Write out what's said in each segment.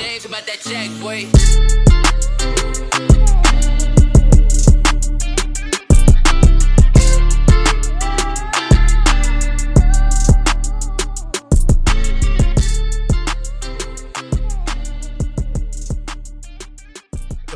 James about that check, boy.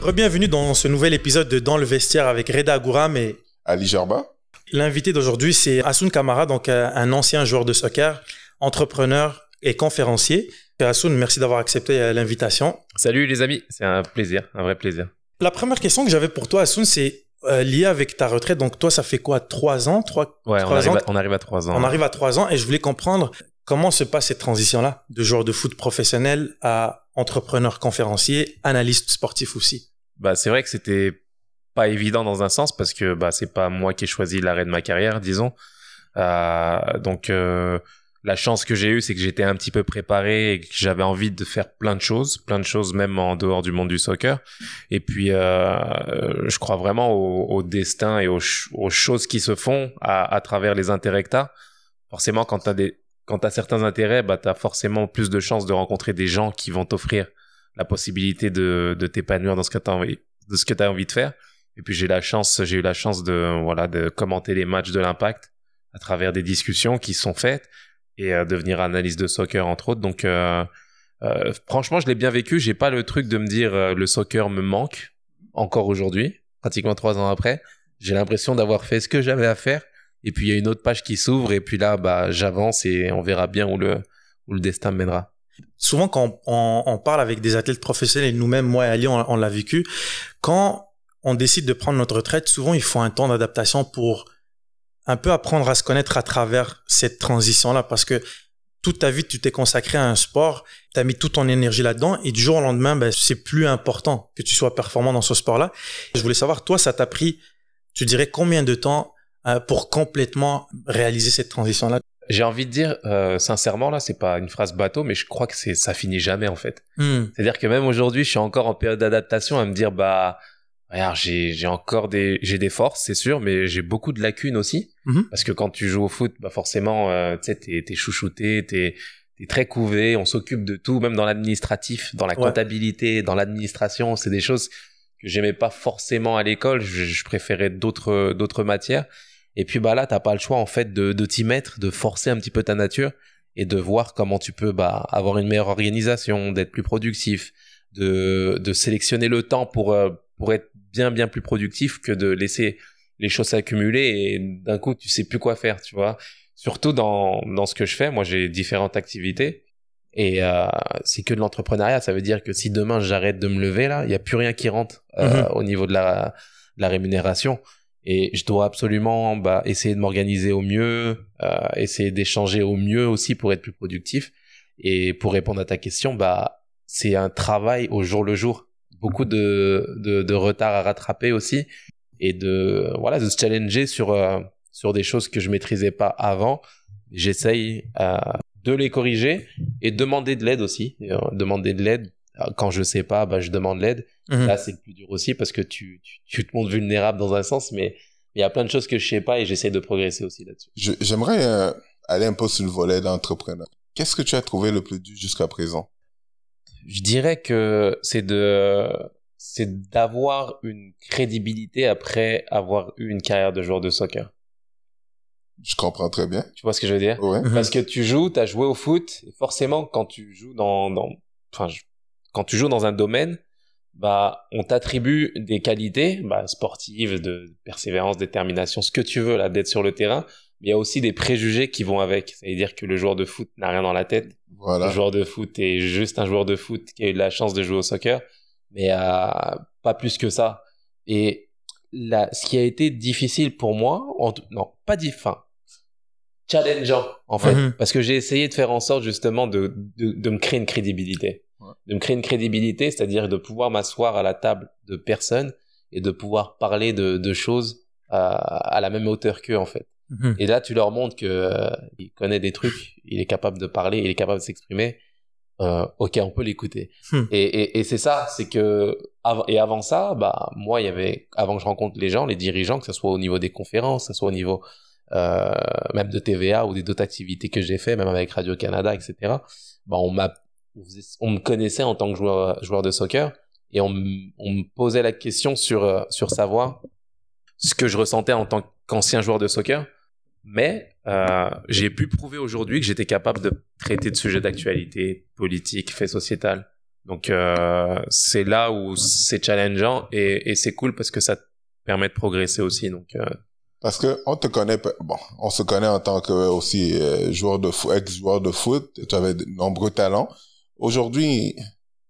Rebienvenue dans ce nouvel épisode de Dans le vestiaire avec Reda Gouram et Ali Jarba. l'invité d'aujourd'hui c'est Hassoun Kamara, donc euh, un ancien joueur de soccer, entrepreneur et conférencier. Hassoun, merci d'avoir accepté euh, l'invitation. Salut les amis, c'est un plaisir, un vrai plaisir. La première question que j'avais pour toi Hassoun c'est euh, lié avec ta retraite. Donc toi ça fait quoi? Trois ans? Trois, Ouais, on trois arrive, ans? à, on arrive à 3 ans. On arrive à trois ans et je voulais comprendre comment se passe cette transition-là de joueur de foot professionnel à entrepreneur conférencier, analyste sportif aussi. Bah, c'est vrai que c'était pas évident dans un sens parce que bah, c'est pas moi qui ai choisi l'arrêt de ma carrière, disons. Euh, donc, euh, la chance que j'ai eue, c'est que j'étais un petit peu préparé et que j'avais envie de faire plein de choses, plein de choses même en dehors du monde du soccer. Et puis, euh, je crois vraiment au, au destin et aux, ch- aux choses qui se font à, à travers les intérêts que t'as. Forcément, quand t'as des quand t'as certains intérêts, bah t'as forcément plus de chances de rencontrer des gens qui vont t'offrir la possibilité de, de t'épanouir dans ce que t'as envie de envie de faire. Et puis j'ai la chance, j'ai eu la chance de voilà de commenter les matchs de l'Impact à travers des discussions qui sont faites et euh, devenir analyste de soccer entre autres. Donc euh, euh, franchement, je l'ai bien vécu. J'ai pas le truc de me dire le soccer me manque encore aujourd'hui, pratiquement trois ans après. J'ai l'impression d'avoir fait ce que j'avais à faire. Et puis il y a une autre page qui s'ouvre et puis là, bah j'avance et on verra bien où le où le destin mènera. souvent quand on, on parle avec des athlètes professionnels, et nous-mêmes, moi et Ali, on l'a vécu, quand on décide de prendre notre retraite, souvent il faut un temps d'adaptation pour un peu apprendre à se connaître à travers cette transition-là, parce que toute ta vie, tu t'es consacré à un sport, tu as mis toute ton énergie là-dedans, et du jour au lendemain, ben, c'est plus important que tu sois performant dans ce sport-là. Je voulais savoir, toi, ça t'a pris, tu dirais, combien de temps euh, pour complètement réaliser cette transition-là? J'ai envie de dire euh, sincèrement là, c'est pas une phrase bateau, mais je crois que c'est ça finit jamais en fait. Hmm. C'est-à-dire que même aujourd'hui, je suis encore en période d'adaptation à me dire bah regarde, j'ai j'ai encore des j'ai des forces, c'est sûr, mais j'ai beaucoup de lacunes aussi Mhm. parce que quand tu joues au foot, bah forcément euh, tu sais t'es t'es chouchouté, t'es t'es très couvé, on s'occupe de tout, même dans l'administratif, dans la Ouais. comptabilité, dans l'administration, c'est des choses que j'aimais pas forcément à l'école, je, je préférais d'autres d'autres matières. Et puis bah là, t'as pas le choix en fait de, de t'y mettre, de forcer un petit peu ta nature et de voir comment tu peux bah, avoir une meilleure organisation, d'être plus productif, de, de sélectionner le temps pour, euh, pour être bien bien plus productif que de laisser les choses s'accumuler et d'un coup tu sais plus quoi faire, tu vois. Surtout dans, dans ce que je fais, moi j'ai différentes activités et euh, c'est que de l'entrepreneuriat. Ça veut dire que si demain j'arrête de me lever là, il y a plus rien qui rentre euh, Mhm. au niveau de la, de la rémunération. Et je dois absolument bah, essayer de m'organiser au mieux, euh, essayer d'échanger au mieux aussi pour être plus productif. Et pour répondre à ta question, bah c'est un travail au jour le jour. Beaucoup de, de, de retard à rattraper aussi et de voilà de se challenger sur euh, sur des choses que je maîtrisais pas avant. J'essaye euh, de les corriger et demander de l'aide aussi. Euh, demander de l'aide quand je sais pas, bah je demande l'aide. Mhm. Là, c'est le plus dur aussi parce que tu, tu, tu te montres vulnérable dans un sens, mais il y a plein de choses que je sais pas et j'essaie de progresser aussi là-dessus. J'aimerais euh, aller un peu sur le volet d'entrepreneur. Qu'est-ce que tu as trouvé le plus dur jusqu'à présent? Je dirais que c'est de, c'est d'avoir une crédibilité après avoir eu une carrière de joueur de soccer. Je comprends très bien. Tu vois ce que je veux dire? Ouais. Parce que tu joues, tu as joué au foot, et forcément, quand tu joues dans, dans, enfin, quand tu joues dans un domaine, bah, on t'attribue des qualités, bah, sportives, de persévérance, détermination, ce que tu veux, là, d'être sur le terrain. Mais il y a aussi des préjugés qui vont avec. C'est-à-dire que le joueur de foot n'a rien dans la tête. Voilà. Le joueur de foot est juste un joueur de foot qui a eu la chance de jouer au soccer, mais euh, pas plus que ça. Et là, ce qui a été difficile pour moi, en non, pas difficile, challengeant en fait, Mhm. parce que j'ai essayé de faire en sorte justement de, de, de me créer une crédibilité, Ouais. de me créer une crédibilité, c'est-à-dire de pouvoir m'asseoir à la table de personnes et de pouvoir parler de, de choses euh, à la même hauteur qu'eux en fait. Mhm. Et là, tu leur montres que euh, il connaît des trucs, il est capable de parler, il est capable de s'exprimer. Euh, ok, on peut l'écouter. Hmm. Et, et, et c'est ça, c'est que av- et avant ça, bah moi, il y avait avant que je rencontre les gens, les dirigeants, que ce soit au niveau des conférences, que ce soit au niveau euh, même de TVA ou des d'autres activités que j'ai fait, même avec Radio Canada, etc. Bah on m'a on, me connaissait en tant que joueur, joueur de soccer et on, on me posait la question sur, euh, sur savoir ce que je ressentais en tant qu'ancien joueur de soccer. Mais euh, j'ai pu prouver aujourd'hui que j'étais capable de traiter de sujets d'actualité, politique, fait sociétal. Donc euh, c'est là où c'est challengeant et, et c'est cool parce que ça te permet de progresser aussi. Donc euh, parce que on te connaît, bon, on se connaît en tant que aussi euh, joueur de foot, ex-joueur de foot. Tu avais de nombreux talents. Aujourd'hui,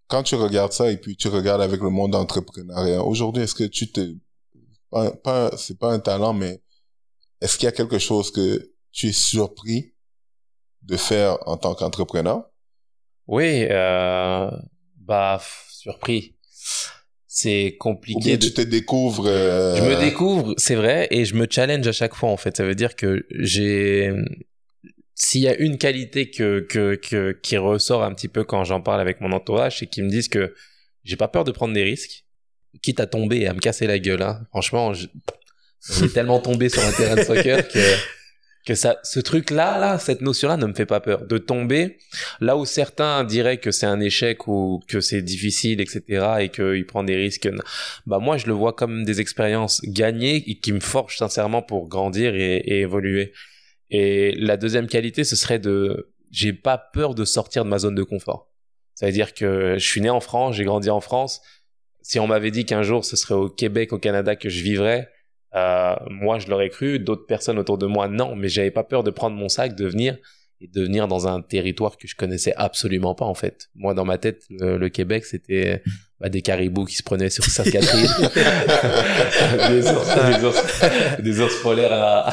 quand tu regardes ça et puis tu regardes avec le monde entrepreneurial, aujourd'hui, est-ce que tu te, pas, pas c'est pas un talent, mais est-ce qu'il y a quelque chose que tu es surpris de faire en tant qu'entrepreneur? Oui, euh, bah, surpris c'est compliqué. tu te découvres. Euh, je me découvre, c'est vrai, et je me challenge à chaque fois en fait. Ça veut dire que j'ai, s'il y a une qualité que, que, que qui ressort un petit peu quand j'en parle avec mon entourage, c'est qu'ils me disent que j'ai pas peur de prendre des risques, quitte à tomber et à me casser la gueule. Hein. Franchement, j'ai tellement tombé sur un terrain de soccer que que ça, ce truc-là, là, cette notion-là ne me fait pas peur. De tomber, là où certains diraient que c'est un échec ou que c'est difficile, etc., et qu'il prend des risques, bah moi je le vois comme des expériences gagnées et qui me forgent sincèrement pour grandir et, et évoluer. Et la deuxième qualité, ce serait de, j'ai pas peur de sortir de ma zone de confort. Ça veut dire que je suis né en France, j'ai grandi en France. Si on m'avait dit qu'un jour ce serait au Québec, au Canada que je vivrais, euh, moi, je l'aurais cru, d'autres personnes autour de moi, non, mais j'avais pas peur de prendre mon sac, de venir et de venir dans un territoire que je connaissais absolument pas en fait. Moi, dans ma tête, le, Québec, c'était bah, des caribous qui se prenaient sur Sainte-Catherine, des, ours, des, ours, polaires à,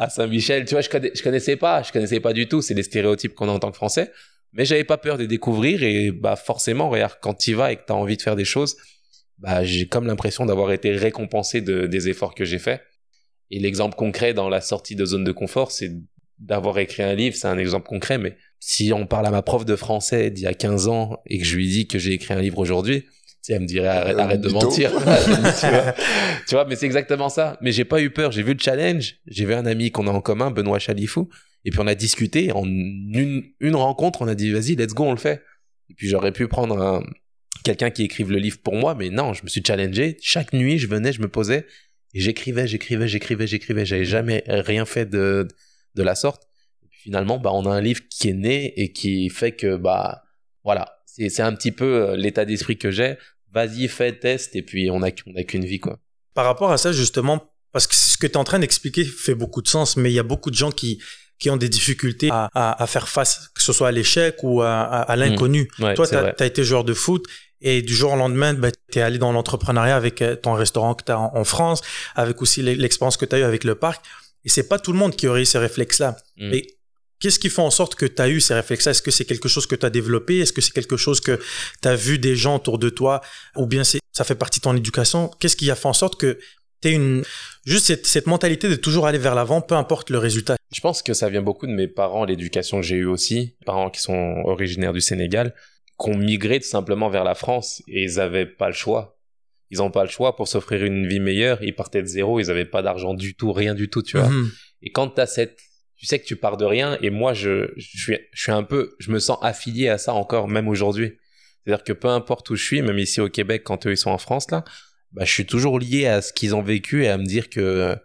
à Saint-Michel. Tu vois, je, connais, je connaissais pas, je connaissais pas du tout. C'est des stéréotypes qu'on a en tant que Français, mais j'avais pas peur de découvrir et bah forcément, regarde, quand tu vas et que tu as envie de faire des choses, bah, j'ai comme l'impression d'avoir été récompensé de, des efforts que j'ai faits. Et l'exemple concret dans la sortie de zone de confort, c'est d'avoir écrit un livre, c'est un exemple concret, mais si on parle à ma prof de français d'il y a 15 ans et que je lui dis que j'ai écrit un livre aujourd'hui, tu elle me dirait arrête, arrête de mentir. tu, vois, mais c'est exactement ça. Mais j'ai pas eu peur, j'ai vu le challenge, j'ai vu un ami qu'on a en commun, Benoît Chalifou, et puis on a discuté, en une, une rencontre, on a dit vas-y, let's go, on le fait. Et puis j'aurais pu prendre un, quelqu'un qui écrive le livre pour moi, mais non, je me suis challengé. Chaque nuit, je venais, je me posais et j'écrivais, j'écrivais, j'écrivais, j'écrivais. J'avais jamais rien fait de, de la sorte. Et puis finalement, bah, on a un livre qui est né et qui fait que, bah, voilà, c'est, c'est un petit peu euh, l'état d'esprit que j'ai. Vas-y, fais, test, et puis on a, on a qu'une vie, quoi. Par rapport à ça, justement, parce que ce que tu es en train d'expliquer fait beaucoup de sens, mais il y a beaucoup de gens qui, qui ont des difficultés à, à, à faire face, que ce soit à l'échec ou à, à, l'inconnu. Mmh. Toi, tu as, été joueur de foot et du jour au lendemain, bah, tu es allé dans l'entrepreneuriat avec euh, ton restaurant que tu as en, France, avec aussi l'expérience que tu as eu avec le parc. Et c'est pas tout le monde qui aurait eu ces réflexes-là. Mmh. Mais qu'est-ce qui fait en sorte que tu as eu ces réflexes-là? Est-ce que c'est quelque chose que tu as développé? Est-ce que c'est quelque chose que tu as vu des gens autour de toi? Ou bien ça fait partie de ton éducation? Qu'est-ce qui a fait en sorte que tu une juste cette, cette, mentalité de toujours aller vers l'avant, peu importe le résultat? Je pense que ça vient beaucoup de mes parents, l'éducation que j'ai eue aussi, parents qui sont originaires du Sénégal, qui ont migré tout simplement vers la France et ils avaient pas le choix. Ils ont pas le choix pour s'offrir une vie meilleure. Ils partaient de zéro, ils avaient pas d'argent du tout, rien du tout, tu vois. Mhm. Et quand t'as cette, tu sais que tu pars de rien. Et moi, je, je suis, je suis un peu, je me sens affilié à ça encore, même aujourd'hui. C'est-à-dire que peu importe où je suis, même ici au Québec, quand eux ils sont en France là, bah, je suis toujours lié à ce qu'ils ont vécu et à me dire que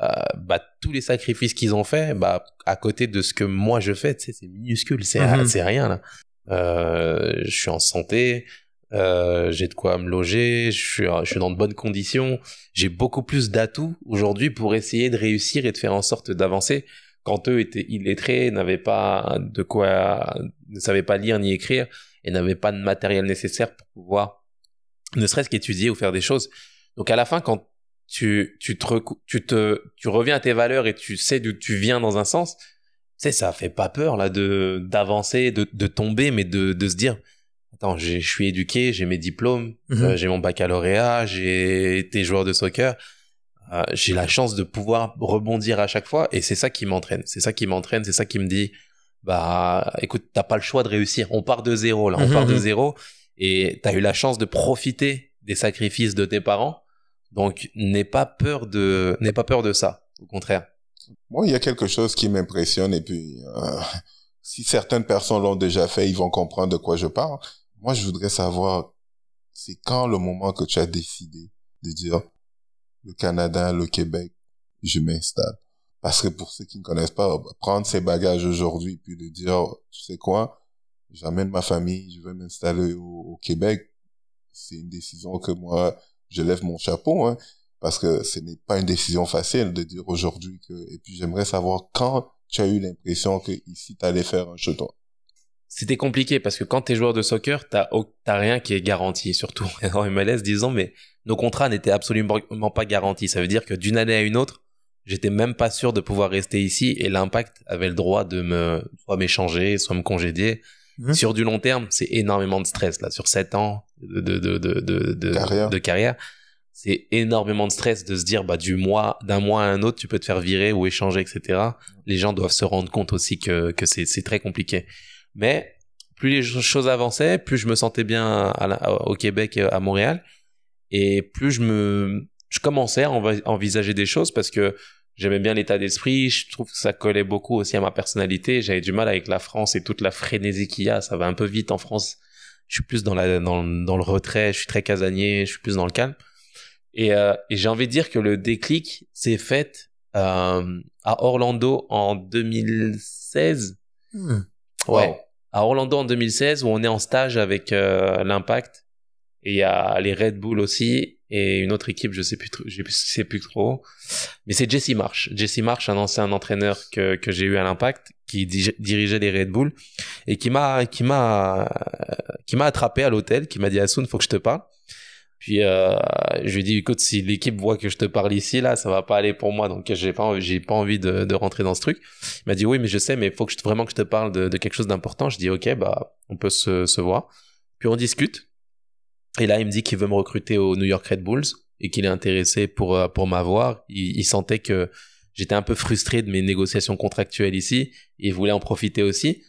euh, bah, tous les sacrifices qu'ils ont fait, bah, à côté de ce que moi je fais, tu sais, c'est minuscule, c'est mhm. c'est rien là. Euh, je suis en santé, euh, j'ai de quoi me loger, je suis, je suis dans de bonnes conditions. J'ai beaucoup plus d'atouts aujourd'hui pour essayer de réussir et de faire en sorte d'avancer. Quand eux étaient illettrés, n'avaient pas de quoi, ne savaient pas lire ni écrire et n'avaient pas de matériel nécessaire pour pouvoir ne serait-ce qu'étudier ou faire des choses. Donc à la fin, quand tu, tu, te, tu, te, tu reviens à tes valeurs et tu sais d'où tu viens dans un sens, sais, ça fait pas peur là de d'avancer, de, de tomber, mais de, de se dire, attends, je suis éduqué, j'ai mes diplômes, mhm. euh, j'ai mon baccalauréat, j'ai été joueur de soccer, euh, j'ai la chance de pouvoir rebondir à chaque fois et c'est ça qui m'entraîne, c'est ça qui m'entraîne, c'est ça qui me dit, bah écoute, t'as pas le choix de réussir, on part de zéro là, on mhm, part de mhm. zéro et tu as eu la chance de profiter des sacrifices de tes parents. Donc n'aie pas peur de n'aie pas peur de ça, au contraire. Moi, il y a quelque chose qui m'impressionne et puis euh, si certaines personnes l'ont déjà fait, ils vont comprendre de quoi je parle. Moi, je voudrais savoir, c'est quand le moment que tu as décidé de dire, le Canada, le Québec, je m'installe? Parce que pour ceux qui ne connaissent pas, prendre ses bagages aujourd'hui, puis de dire, tu sais quoi, j'amène ma famille, je vais m'installer au, Québec, c'est une décision que moi, je lève mon chapeau, hein, parce que ce n'est pas une décision facile de dire aujourd'hui que, et puis j'aimerais savoir quand tu as eu l'impression que ici, tu allais faire un jeton. C'était compliqué parce que quand tu es joueur de soccer, t'as t'as rien qui est garanti, surtout en MLS, disons, mais nos contrats n'étaient absolument pas garantis. Ça veut dire que d'une année à une autre, j'étais même pas sûr de pouvoir rester ici et l'impact avait le droit de me soit m'échanger, soit me congédier. Mmh. Sur du long terme, c'est énormément de stress là. Sur sept ans de de de de de, carrière. de carrière, c'est énormément de stress de se dire bah du mois d'un mois à un autre, tu peux te faire virer ou échanger, etc. Les gens doivent se rendre compte aussi que que c'est très compliqué. Mais plus les choses avançaient, plus je me sentais bien au Québec, à Montréal, et plus je me je commençais à envisager des choses parce que j'aimais bien l'état d'esprit, je trouve que ça collait beaucoup aussi à ma personnalité, j'avais du mal avec la France et toute la frénésie qu'il y a, ça va un peu vite en France. Je suis plus dans la dans, dans le retrait, je suis très casanier, je suis plus dans le calme. Et, euh, et j'ai envie de dire que le déclic s'est fait euh, à Orlando en 2016. Hmm. Ouais. À Orlando en 2016 où on est en stage avec euh, l'Impact et il y a les Red Bull aussi et une autre équipe, je sais plus, je sais plus trop. Mais c'est Jesse Marsh. Jesse Marsh, un ancien entraîneur que, que j'ai eu à l'Impact, qui dirigeait les Red Bull et qui m'a, qui m'a, qui m'a attrapé à l'hôtel, qui m'a dit Asun, faut que je te parle. Puis euh, je lui ai dit écoute, si l'équipe voit que je te parle ici là, ça va pas aller pour moi, donc j'ai pas, j'ai pas envie de, de rentrer dans ce truc. Il m'a dit oui, mais je sais, mais faut que vraiment que je te parle de, de quelque chose d'important. Je dis ok, bah on peut se, se voir. Puis on discute. Et là, il me dit qu'il veut me recruter au New York Red Bulls et qu'il est intéressé pour euh, pour m'avoir. Il, sentait que j'étais un peu frustré de mes négociations contractuelles ici. Et il voulait en profiter aussi.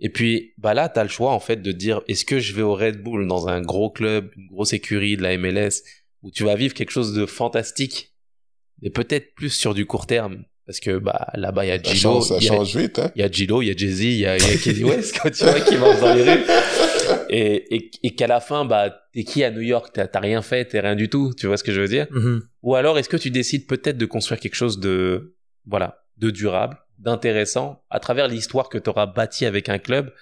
Et puis, bah là, t'as le choix en fait de dire est-ce que je vais au Red Bull dans un gros club, une grosse écurie de la MLS où tu vas vivre quelque chose de fantastique, mais peut-être plus sur du court terme? Parce que bah là-bas il y a Gilo, ça change, vite. Hein. Il y a Gilo, il y a Jay-Z, il y a, Kenny West quand tu vois qui marche dans les rues et, et, et qu'à la fin, bah, t'es qui à New York? T'as rien fait, t'es rien du tout. Tu vois ce que je veux dire? Mm-hmm. Ou alors, est-ce que tu décides peut-être de construire quelque chose de, voilà, de durable, d'intéressant, à travers l'histoire que t'auras bâti avec un club,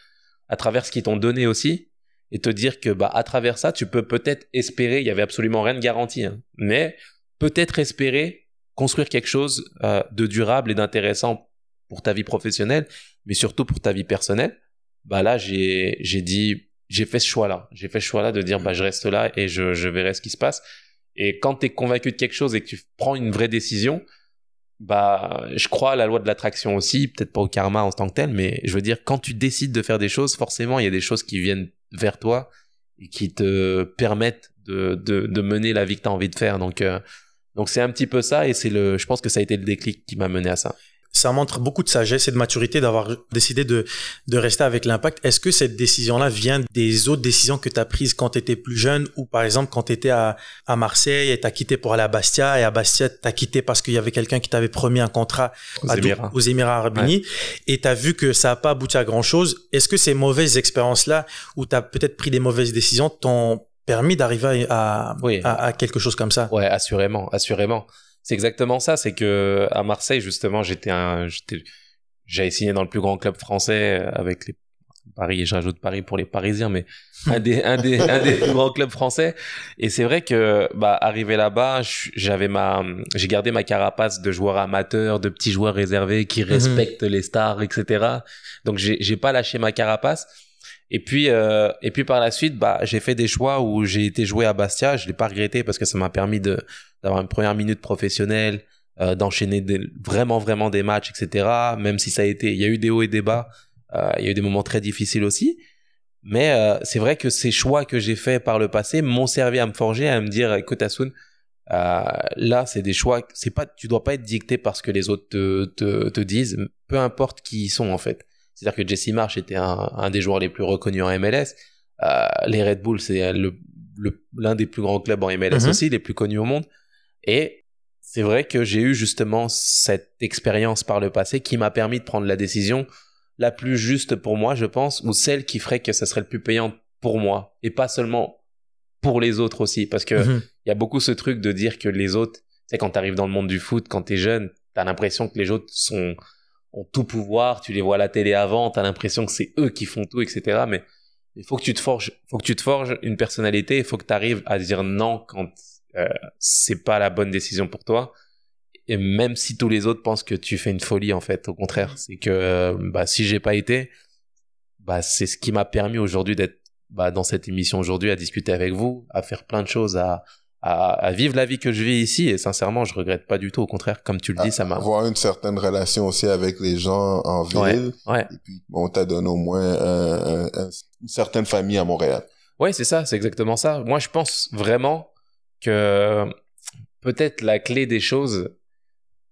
à travers ce qu'ils t'ont donné aussi, et te dire que, bah, à travers ça, tu peux peut-être espérer. Il y avait absolument rien de garanti, hein, mais peut-être espérer construire quelque chose euh, de durable et d'intéressant pour ta vie professionnelle, mais surtout pour ta vie personnelle. Bah là, j'ai j'ai dit j'ai fait ce choix-là. J'ai fait ce choix-là de dire, bah, je reste là et je, je verrai ce qui se passe. Et quand tu es convaincu de quelque chose et que tu prends une vraie décision, bah, je crois à la loi de l'attraction aussi, peut-être pas au karma en tant que tel, mais je veux dire, quand tu décides de faire des choses, forcément, il y a des choses qui viennent vers toi et qui te permettent de, de, de mener la vie que tu as envie de faire. Donc, euh, donc c'est un petit peu ça et c'est le, je pense que ça a été le déclic qui m'a mené à ça ça montre beaucoup de sagesse et de maturité d'avoir décidé de, de rester avec l'impact. Est-ce que cette décision-là vient des autres décisions que tu as prises quand tu étais plus jeune ou par exemple quand tu étais à, à Marseille et tu as quitté pour aller à Bastia et à Bastia tu as quitté parce qu'il y avait quelqu'un qui t'avait promis un contrat aux, Émirats. aux Émirats Arabes Unis et tu as vu que ça n'a pas abouti à grand-chose. Est-ce que ces mauvaises expériences-là où tu as peut-être pris des mauvaises décisions t'ont permis d'arriver à, à, à, quelque chose comme ça? Ouais, assurément, assurément. C'est exactement ça. C'est que à Marseille, justement, j'étais un, j'étais, j'avais signé dans le plus grand club français avec les Paris et je rajoute Paris pour les Parisiens, mais un des, un des, un des plus grands clubs français. Et c'est vrai que, bah, arrivé là-bas, j'avais ma, j'ai gardé ma carapace de joueur amateur, de petits joueurs réservés qui mhm. respectent les stars, etc. Donc j'ai, j'ai pas lâché ma carapace. Et puis, euh, et puis par la suite, bah, j'ai fait des choix où j'ai été joué à Bastia. Je l'ai pas regretté parce que ça m'a permis de d'avoir une première minute professionnelle, euh, d'enchaîner vraiment vraiment des matchs, etc. Même si ça a été, il y a eu des hauts et des bas, euh, il y a eu des moments très difficiles aussi. Mais c'est vrai que ces choix que j'ai faits par le passé m'ont servi à me forger, à me dire, écoute Asun, là c'est des choix, c'est pas, tu dois pas être dicté parce que les autres te, te, te disent, peu importe qui ils sont en fait. C'est-à-dire que Jesse Marsh était un, un, des joueurs les plus reconnus en MLS. Euh, les Red Bulls, c'est l'un des plus grands clubs en MLS mhm. aussi, les plus connus au monde. Et c'est vrai que j'ai eu justement cette expérience par le passé qui m'a permis de prendre la décision la plus juste pour moi, je pense, ou celle qui ferait que ça serait le plus payant pour moi et pas seulement pour les autres aussi parce que Mhm. il y a beaucoup ce truc de dire que les autres, tu sais quand tu arrives dans le monde du foot, quand tu es jeune, tu as l'impression que les autres sont ont tout pouvoir, tu les vois à la télé avant, tu as l'impression que c'est eux qui font tout etc. mais il faut que tu te forges, faut que tu te forges une personnalité, il faut que tu arrives à dire non quand euh, c'est pas la bonne décision pour toi. Et même si tous les autres pensent que tu fais une folie, en fait, au contraire, c'est que euh, bah, si j'ai pas été, bah, c'est ce qui m'a permis aujourd'hui d'être bah, dans cette émission aujourd'hui, à discuter avec vous, à faire plein de choses, à, à, à vivre la vie que je vis ici. Et sincèrement, je regrette pas du tout. Au contraire, comme tu le dis, ça m'a. Avoir une certaine relation aussi avec les gens en ville. Ouais, ouais. Et puis, on t'a donné au moins un- un- un- une certaine famille à Montréal. Ouais, c'est ça, c'est exactement ça. Moi, je pense vraiment que peut-être la clé des choses,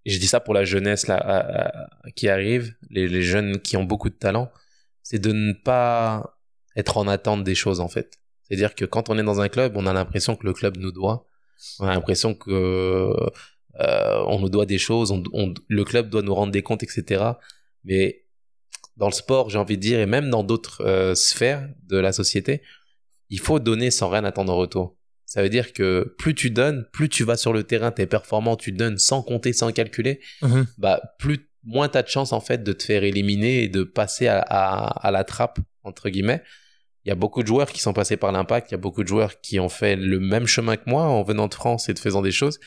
et je dis ça pour la jeunesse là, à- qui arrive, les, les jeunes qui ont beaucoup de talent, c'est de ne pas être en attente des choses en fait. C'est-à-dire que quand on est dans un club, on a l'impression que le club nous doit, on a l'impression que euh, on nous doit des choses, on, on- le club doit nous rendre des comptes, etc. Mais dans le sport, j'ai envie de dire, et même dans d'autres euh, sphères de la société, il faut donner sans rien attendre en retour. Ça veut dire que plus tu donnes, plus tu vas sur le terrain, t'es performant, tu donnes sans compter, sans calculer, Mhm. bah plus moins t'as de chance en fait de te faire éliminer et de passer à, à, à la trappe entre guillemets. Il y a beaucoup de joueurs qui sont passés par l'impact, il y a beaucoup de joueurs qui ont fait le même chemin que moi en venant de France et de faisant des choses.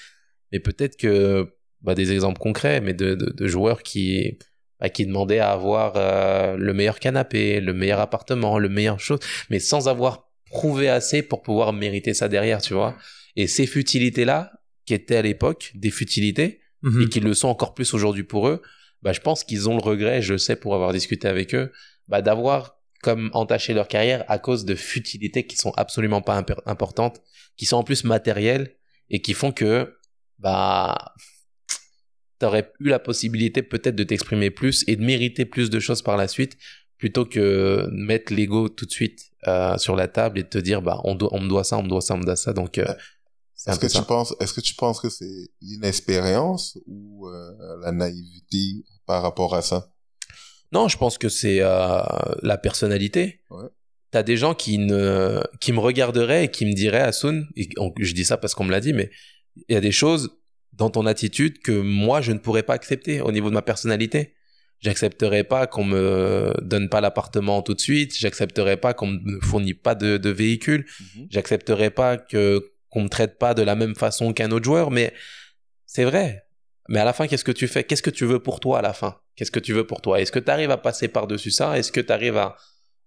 Mais peut-être que bah, des exemples concrets, mais de, de, de joueurs qui bah, qui demandaient à avoir euh, le meilleur canapé, le meilleur appartement, le meilleur chose, mais sans avoir prouvé assez pour pouvoir mériter ça derrière, tu vois. Et ces futilités là, qui étaient à l'époque des futilités, Mhm. et qui le sont encore plus aujourd'hui pour eux, bah, je pense qu'ils ont le regret, je sais pour avoir discuté avec eux, bah, d'avoir comme entaché leur carrière à cause de futilités qui sont absolument pas importantes, qui sont en plus matérielles et qui font que bah t'aurais eu la possibilité peut-être de t'exprimer plus et de mériter plus de choses par la suite plutôt que mettre l'ego tout de suite euh, sur la table et de te dire bah on, doit, on me doit ça, on me doit ça, on me doit ça donc euh, Est-ce que ça. tu penses, est-ce que tu penses que c'est l'inexpérience ou euh, la naïveté par rapport à ça? Non, je pense que c'est euh, la personnalité. Ouais. T'as des gens qui ne, qui me regarderaient et qui me diraient, Asun, et on- je dis ça parce qu'on me l'a dit, mais il y a des choses dans ton attitude que moi je ne pourrais pas accepter au niveau de ma personnalité. J'accepterais pas qu'on me donne pas l'appartement tout de suite. J'accepterais pas qu'on me fournit pas de, de véhicule. J'accepterais pas que qu'on me traite pas de la même façon qu'un autre joueur. Mais c'est vrai. Mais à la fin, qu'est-ce que tu fais? Qu'est-ce que tu veux pour toi à la fin? Qu'est-ce que tu veux pour toi? Est-ce que tu arrives à passer par-dessus ça? Est-ce que tu arrives à,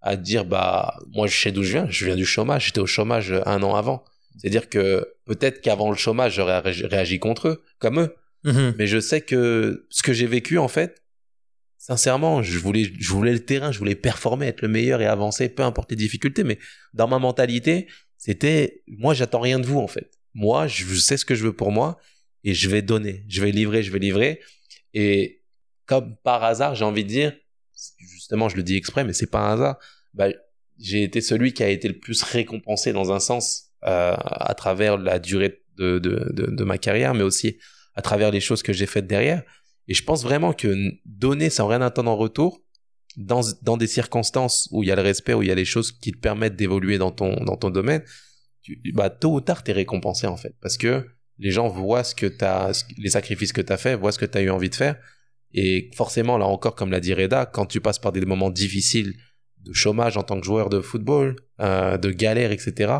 à dire, bah, moi, je sais d'où je viens. Je viens du chômage. J'étais au chômage un an avant. C'est-à-dire que peut-être qu'avant le chômage, j'aurais réagi- contre eux, comme eux. Mhm. Mais je sais que ce que j'ai vécu, en fait, sincèrement, je voulais, je voulais le terrain, je voulais performer, être le meilleur et avancer, peu importe les difficultés. Mais dans ma mentalité, c'était, moi, j'attends rien de vous, en fait. Moi, je sais ce que je veux pour moi et je vais donner, je vais livrer, je vais livrer. Et comme par hasard, j'ai envie de dire, justement, je le dis exprès, mais c'est pas un hasard. Bah, j'ai été celui qui a été le plus récompensé dans un sens euh, à travers la durée de, de, de, ma carrière, mais aussi à travers les choses que j'ai faites derrière. Et je pense vraiment que donner sans rien attendre en retour, dans, dans des circonstances où il y a le respect, où il y a les choses qui te permettent d'évoluer dans ton, dans ton domaine, tu, bah, tôt ou tard, t'es récompensé en fait. Parce que les gens voient ce que t'as, les sacrifices que t'as fait, voient ce que t'as eu envie de faire. Et forcément, là encore, comme l'a dit Reda, quand tu passes par des moments difficiles de chômage en tant que joueur de football, euh, de galère, etc.,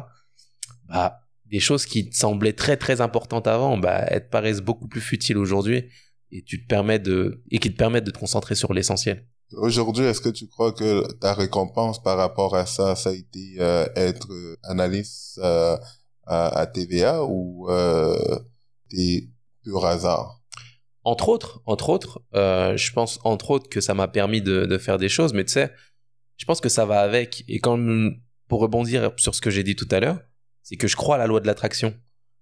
bah, des choses qui te semblaient très très importantes avant, bah, elles te paraissent beaucoup plus futiles aujourd'hui et tu te de, qui te permettent de te concentrer sur l'essentiel. Aujourd'hui, est-ce que tu crois que ta récompense par rapport à ça, ça a été euh, être euh, analyste à, TVA ou euh, t'es pur hasard? entre autres, entre autres, euh, je pense entre autres que ça m'a permis de, de faire des choses, mais tu sais, je pense que ça va avec. Et quand, pour rebondir sur ce que j'ai dit tout à l'heure, c'est que je crois à la loi de l'attraction.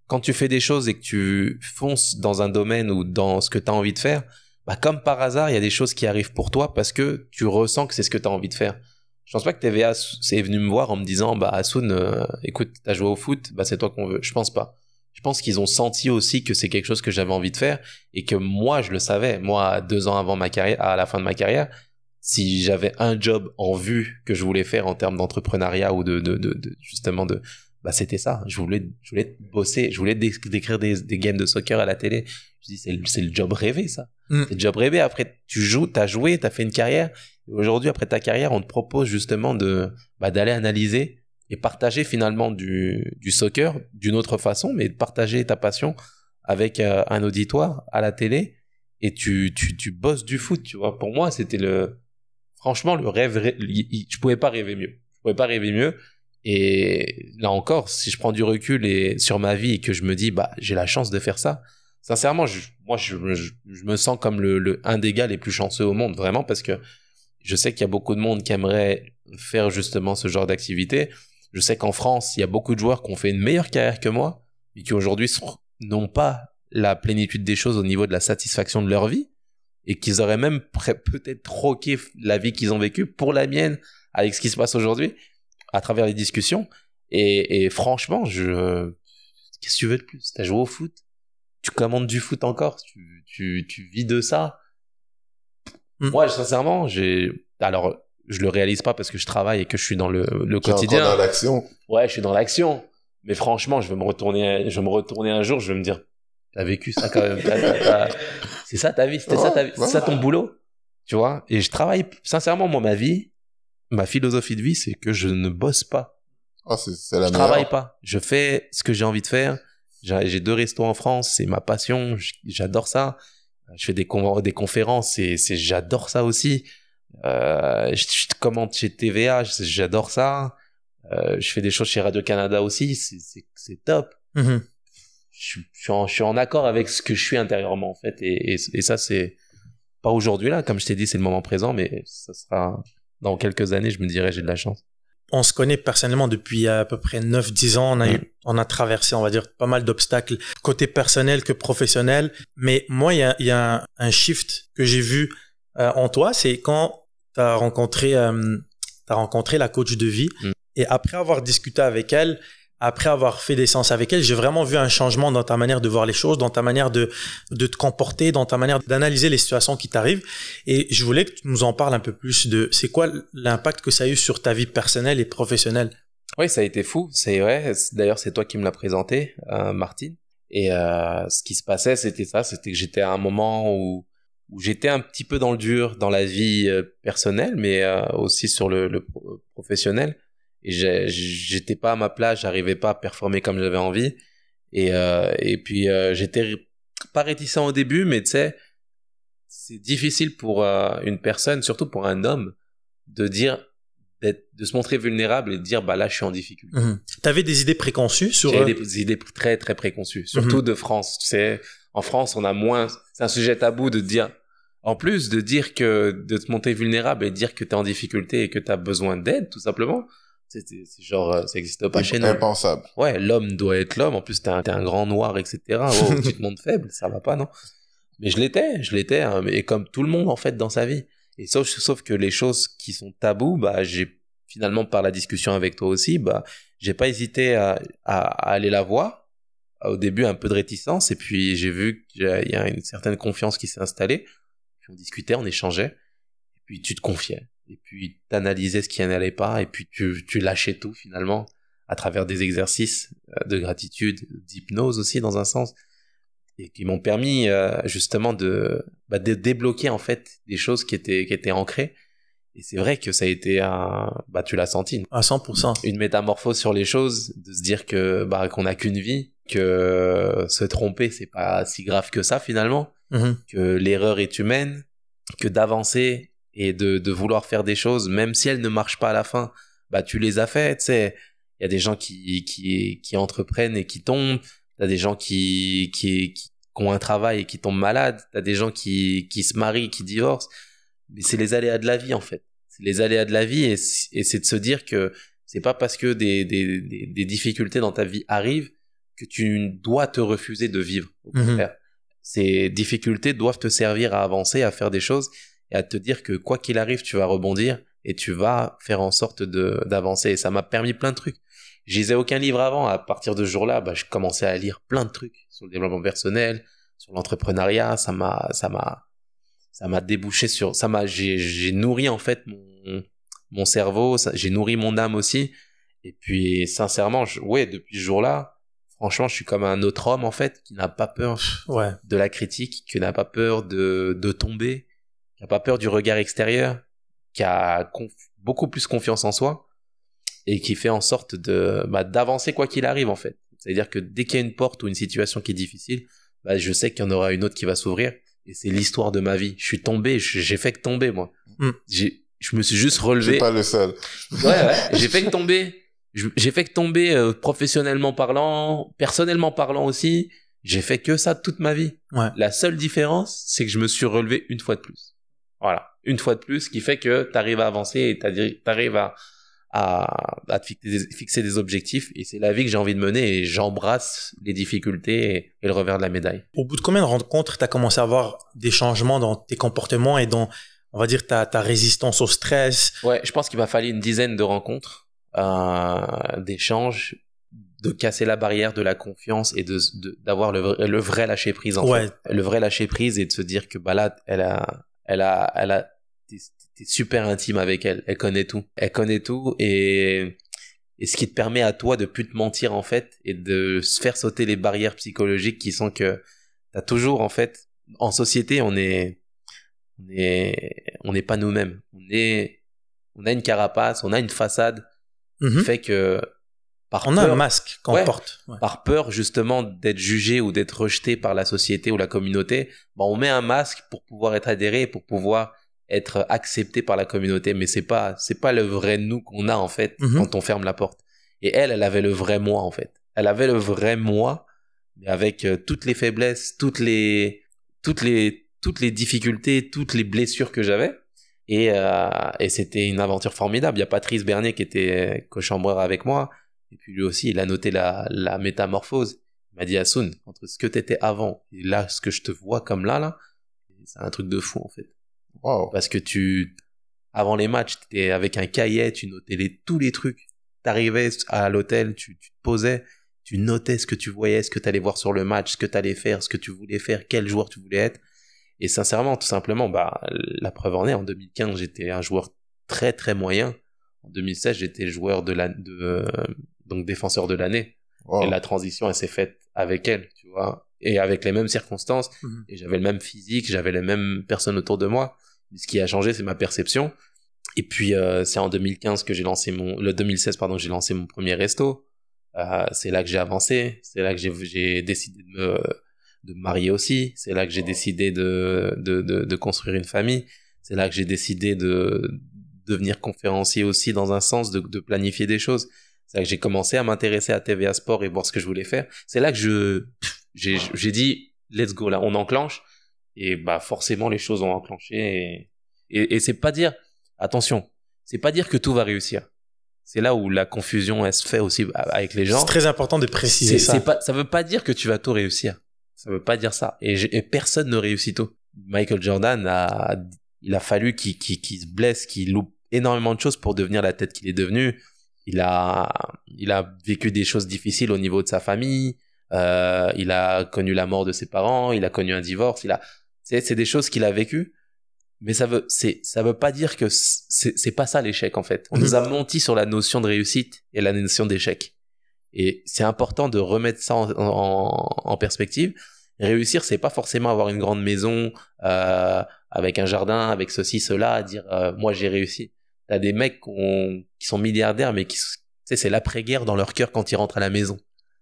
Quand tu fais des choses et que tu fonces dans un domaine ou dans ce que tu as envie de faire, bah comme par hasard, il y a des choses qui arrivent pour toi parce que tu ressens que c'est ce que tu as envie de faire. Je pense pas que TVA c'est venu me voir en me disant bah Asun, euh, écoute, t'as joué au foot, bah c'est toi qu'on veut. Je pense pas. Je pense qu'ils ont senti aussi que c'est quelque chose que j'avais envie de faire et que moi je le savais. Moi, deux ans avant ma carrière, à la fin de ma carrière, si j'avais un job en vue que je voulais faire en termes d'entrepreneuriat ou de, de, de, de, justement de bah c'était ça je voulais je voulais bosser je voulais décrire des, des games de soccer à la télé je dis c'est le, c'est le job rêvé ça Mm. c'est le job rêvé après tu joues t'as joué t'as fait une carrière aujourd'hui après ta carrière on te propose justement de bah, d'aller analyser et partager finalement du du soccer d'une autre façon mais de partager ta passion avec euh, un auditoire à la télé. Et tu tu tu bosses du foot tu vois. Pour moi c'était le franchement le rêve je pouvais pas rêver mieux. Je pouvais pas rêver mieux. Et là encore, si je prends du recul et sur ma vie et que je me dis, bah, j'ai la chance de faire ça. Sincèrement, moi, je, je, je me sens comme le, le un des gars les plus chanceux au monde, vraiment, parce que je sais qu'il y a beaucoup de monde qui aimerait faire justement ce genre d'activité. Je sais qu'en France, il y a beaucoup de joueurs qui ont fait une meilleure carrière que moi et qui aujourd'hui n'ont pas la plénitude des choses au niveau de la satisfaction de leur vie et qu'ils auraient même peut-être troqué la vie qu'ils ont vécue pour la mienne avec ce qui se passe aujourd'hui à travers les discussions. Et, franchement, je, qu'est-ce que tu veux de plus? T'as joué au foot? Tu commandes du foot encore? Tu vis de ça? Mm. Moi, sincèrement, j'ai. Alors, je le réalise pas parce que je travaille et que je suis dans le, le quotidien. dans l'action. Ouais, je suis dans l'action. Mais franchement, je vais me retourner, je vais me retourner un jour, je vais me dire, t'as vécu ça quand même. T'as- t'as- t'as- C'est ça ta vie, c'était ça ta vie, c'est ça ton boulot. Tu vois? Et je travaille, sincèrement, moi, ma vie, ma philosophie de vie, c'est que je ne bosse pas. Ah, c'est c'est la Je meilleure. travaille pas. Je fais ce que j'ai envie de faire. J'ai j'ai deux restos en France, c'est ma passion, j'adore ça. Je fais des, con- des conférences, c'est, j'adore ça aussi. Euh, je, je commente chez TVA, j'adore ça. Euh, je fais des choses chez Radio-Canada aussi, c'est, top. Mhm. Je, suis- je, suis en, je suis en accord avec ce que je suis intérieurement, en fait. Et, et, et ça, c'est pas aujourd'hui, là. Comme je t'ai dit, c'est le moment présent, mais ça sera dans quelques années, je me dirais, j'ai de la chance. On se connaît personnellement depuis à peu près 9-10 ans. On a, Mm. eu, on a traversé, on va dire, pas mal d'obstacles, côté personnel que professionnel. Mais moi, il y a, y a un, un shift que j'ai vu euh, en toi, c'est quand tu as rencontré, euh, t'as rencontré la coach de vie. Mm. Et après avoir discuté avec elle, après avoir fait des séances avec elle, j'ai vraiment vu un changement dans ta manière de voir les choses, dans ta manière de, de te comporter, dans ta manière d'analyser les situations qui t'arrivent. Et je voulais que tu nous en parles un peu plus de c'est quoi l'impact que ça a eu sur ta vie personnelle et professionnelle? Oui, ça a été fou. C'est vrai. D'ailleurs, c'est toi qui me l'as présenté, euh, Martine. Et euh, ce qui se passait, c'était ça. C'était que j'étais à un moment où où j'étais un petit peu dans le dur, dans la vie euh, personnelle, mais euh, aussi sur le, le pro- professionnel. Et j'étais pas à ma place. J'arrivais pas à performer comme j'avais envie. Et euh, et puis euh, j'étais pas réticent au début, mais tu sais, c'est difficile pour euh, une personne, surtout pour un homme, de dire de se montrer vulnérable et de dire bah là je suis en difficulté. Tu avais des idées préconçues sur J'avais des idées très très préconçues, surtout de France. Tu sais, en France on a moins, c'est un sujet tabou de dire, en plus de dire que de te montrer vulnérable et de dire que tu es en difficulté et que tu as besoin d'aide tout simplement. C'est, genre euh, ça existe pas chez nous. Impensable. Ouais, l'homme doit être l'homme. En plus, t'es un, un grand noir, etc. Oh, tu te montres faible, ça va pas, non? Mais je l'étais, je l'étais, hein, et comme tout le monde en fait dans sa vie. Et sauf, sauf que les choses qui sont tabous, bah, j'ai finalement par la discussion avec toi aussi, bah, j'ai pas hésité à, à, à aller la voir. Au début, un peu de réticence, et puis j'ai vu qu'il y a une certaine confiance qui s'est installée. Puis on discutait, on échangeait, et puis tu te confiais, et puis t'analysais ce qui n'allait pas, et puis tu, tu lâchais tout finalement à travers des exercices euh, de gratitude, d'hypnose aussi dans un sens, et qui m'ont permis euh, justement de, bah, de débloquer en fait des choses qui étaient qui étaient ancrées. Et c'est vrai que ça a été un, bah tu l'as senti, à 100%. une métamorphose sur les choses, de se dire que bah qu'on n'a qu'une vie, que se tromper c'est pas si grave que ça finalement, Mhm. que l'erreur est humaine, que d'avancer et de, de vouloir faire des choses, même si elles ne marchent pas à la fin, bah tu les as faites, tu sais. Il y a des gens qui, qui, qui entreprennent et qui tombent, t'as des gens qui, qui, qui, ont un travail et qui tombent malades, t'as des gens qui, qui se marient, qui divorcent, mais c'est les aléas de la vie en fait. C'est les aléas de la vie et, c'est de se dire que c'est pas parce que des, des, des, des difficultés dans ta vie arrivent que tu dois te refuser de vivre. Au Mhm. contraire ces difficultés doivent te servir à avancer, à faire des choses et à te dire que quoi qu'il arrive, tu vas rebondir et tu vas faire en sorte de d'avancer. Et ça m'a permis plein de trucs. Je lisais aucun livre avant. À partir de ce jour-là, bah, je commençais à lire plein de trucs sur le développement personnel, sur l'entrepreneuriat. Ça m'a, ça m'a, ça m'a débouché sur, ça m'a, j'ai, j'ai nourri en fait mon, mon cerveau, ça- j'ai nourri mon âme aussi. Et puis, sincèrement, je, ouais, depuis ce jour-là, franchement, je suis comme un autre homme en fait qui n'a pas peur Ouais. de la critique, qui n'a pas peur de, de tomber, qui n'a pas peur du regard extérieur, qui a conf- beaucoup plus confiance en soi et qui fait en sorte de bah, d'avancer quoi qu'il arrive en fait. C'est-à-dire que dès qu'il y a une porte ou une situation qui est difficile, bah, je sais qu'il y en aura une autre qui va s'ouvrir et c'est l'histoire de ma vie. Je suis tombé, j'ai fait que tomber moi. Mm. J'ai je me suis juste Je relevé. suis pas le seul. Ouais, ouais. J'ai fait que tomber. J'ai fait que tomber euh, professionnellement parlant, personnellement parlant aussi. J'ai fait que ça toute ma vie. Ouais. La seule différence, c'est que je me suis relevé une fois de plus. Voilà. Une fois de plus, ce qui fait que tu arrives à avancer et tu arrives à, à, à te fixer des, fixer des objectifs. Et c'est la vie que j'ai envie de mener et j'embrasse les difficultés et, et le revers de la médaille. Au bout de combien de rencontres tu as commencé à avoir des changements dans tes comportements et dans, on va dire, ta, ta résistance au stress? Ouais, je pense qu'il m'a fallu une dizaine de rencontres, euh, d'échanges, de casser la barrière de la confiance et de d'avoir le, vrai- le vrai lâcher prise en Ouais. fait. Le vrai lâcher prise et de se dire que bah là, elle a, elle a, elle a, t'es t'es super intime avec elle. Elle connaît tout. Elle connaît tout et et ce qui te permet à toi de plus te mentir en fait et de se faire sauter les barrières psychologiques qui sont que t'as toujours en fait en société on est on est on n'est pas nous-mêmes. On est on a une carapace, on a une façade qui Mhm. fait que par On a peur, un masque qu'on Ouais. porte. Ouais. par peur justement d'être jugé ou d'être rejeté par la société ou la communauté, bah, on met un masque pour pouvoir être adhéré, pour pouvoir être accepté par la communauté. Mais c'est pas, c'est pas le vrai nous qu'on a en fait Mhm. quand on ferme la porte. Et elle, elle avait le vrai moi en fait. Elle avait le vrai moi, mais avec euh, toutes les faiblesses, toutes les, toutes les, toutes les difficultés, toutes les blessures que j'avais. Et, euh, et c'était une aventure formidable. Il y a Patrice Bernier qui était cochambreur avec moi. Et puis lui aussi, il a noté la, la métamorphose. Il m'a dit, Asun, entre ce que t'étais avant et là, ce que je te vois comme là, là, c'est un truc de fou, en fait. Wow. Parce que tu, avant les matchs, t'étais avec un cahier, tu notais les, tous les trucs. T'arrivais à l'hôtel, tu, tu te posais, tu notais ce que tu voyais, ce que t'allais voir sur le match, ce que t'allais faire, ce que tu voulais faire, quel joueur tu voulais être. Et sincèrement, tout simplement, bah, la preuve en est, en 2015, j'étais un joueur très, très moyen. En 2016, j'étais joueur de la, de, donc défenseur de l'année. Wow. Et la transition, elle s'est faite avec elle, tu vois. Et avec les mêmes circonstances. Mhm. Et j'avais le même physique, j'avais les mêmes personnes autour de moi. Ce qui a changé, c'est ma perception. Et puis, euh, c'est en 2015 que j'ai lancé mon, le 2016, pardon, j'ai lancé mon premier resto. Euh, c'est là que j'ai avancé. C'est là que j'ai, décidé de me, de me marier aussi. C'est là que j'ai décidé de, de, de, de construire une famille. C'est là que j'ai décidé de devenir conférencier aussi dans un sens, de, de planifier des choses. C'est là que j'ai commencé à m'intéresser à TVA Sport et voir ce que je voulais faire. C'est là que je, pff, j'ai, j'ai dit, let's go, là, on enclenche. Et bah, forcément, les choses ont enclenché. Et, et, et c'est pas dire, attention, c'est pas dire que tout va réussir. C'est là où la confusion, elle se fait aussi avec les gens. C'est très important de préciser ça. c'est pas, ça veut pas dire que tu vas tout réussir. Ça veut pas dire ça. Et, personne ne réussit tout. Michael Jordan a, il a fallu qu'il, qu'il, qu'il se blesse, qu'il loupe énormément de choses pour devenir la tête qu'il est devenu. Il a, il a vécu des choses difficiles au niveau de sa famille. Euh, il a connu la mort de ses parents. Il a connu un divorce. Il a, c'est, c'est des choses qu'il a vécues. Mais ça veut, c'est, ça veut pas dire que c'est, c'est pas ça l'échec en fait. On Mhm. nous a menti sur la notion de réussite et la notion d'échec. Et c'est important de remettre ça en, en, en perspective. Réussir, c'est pas forcément avoir une grande maison euh, avec un jardin, avec ceci, cela, dire euh, moi j'ai réussi. T'as des mecs qui, ont- qui sont milliardaires, mais qui, tu sais, c'est l'après-guerre dans leur cœur quand ils rentrent à la maison,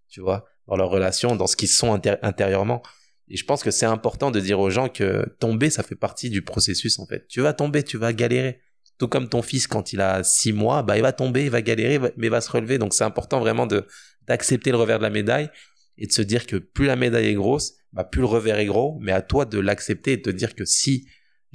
tu vois, dans leur relation, dans ce qu'ils sont intér- intérieurement. Et je pense que c'est important de dire aux gens que tomber, ça fait partie du processus en fait. Tu vas tomber, tu vas galérer. Tout comme ton fils quand il a six mois, bah il va tomber, il va galérer, mais il va se relever. Donc c'est important vraiment de d'accepter le revers de la médaille et de se dire que plus la médaille est grosse, bah plus le revers est gros. Mais à toi de l'accepter et de te dire que si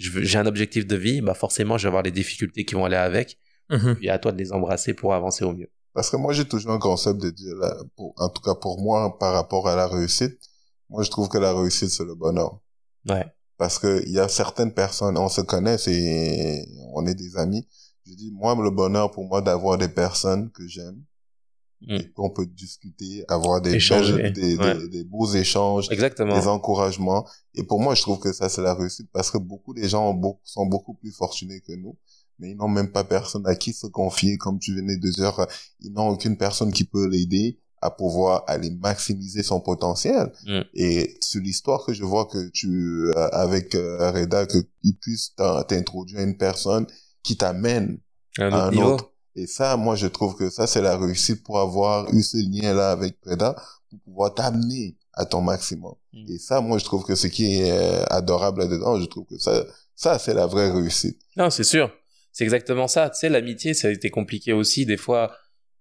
j'ai un objectif de vie, bah forcément je vais avoir les difficultés qui vont aller avec. Mhm. Et à toi de les embrasser pour avancer au mieux. Parce que moi, j'ai toujours un concept de dire, là, pour, en tout cas pour moi, par rapport à la réussite, moi, je trouve que la réussite, c'est le bonheur. Ouais. Parce que il y a certaines personnes, on se connaît, c'est, on est des amis. Je dis, moi, le bonheur pour moi d'avoir des personnes que j'aime, Mm. et qu'on peut discuter, avoir des, belles- des, ouais. des, des beaux échanges, Exactement. des encouragements. Et pour moi, je trouve que ça, c'est la réussite parce que beaucoup des gens ont beaucoup, sont beaucoup plus fortunés que nous, mais ils n'ont même pas personne à qui se confier. Comme tu venais de dire, ils n'ont aucune personne qui peut l'aider à pouvoir aller maximiser son potentiel. Mm. Et sur l'histoire que je vois que tu, euh, avec euh, Reda, que il puisse t'in- t'introduire à une personne qui t'amène à un niveau. autre. Et ça, moi, je trouve que ça, c'est la réussite pour avoir eu ce lien-là avec Preda, pour pouvoir t'amener à ton maximum. Mm. Et ça, moi, je trouve que ce qui est euh, adorable là-dedans, je trouve que ça, ça, c'est la vraie réussite. Non, c'est sûr. C'est exactement ça. Tu sais, l'amitié, ça a été compliqué aussi. Des fois,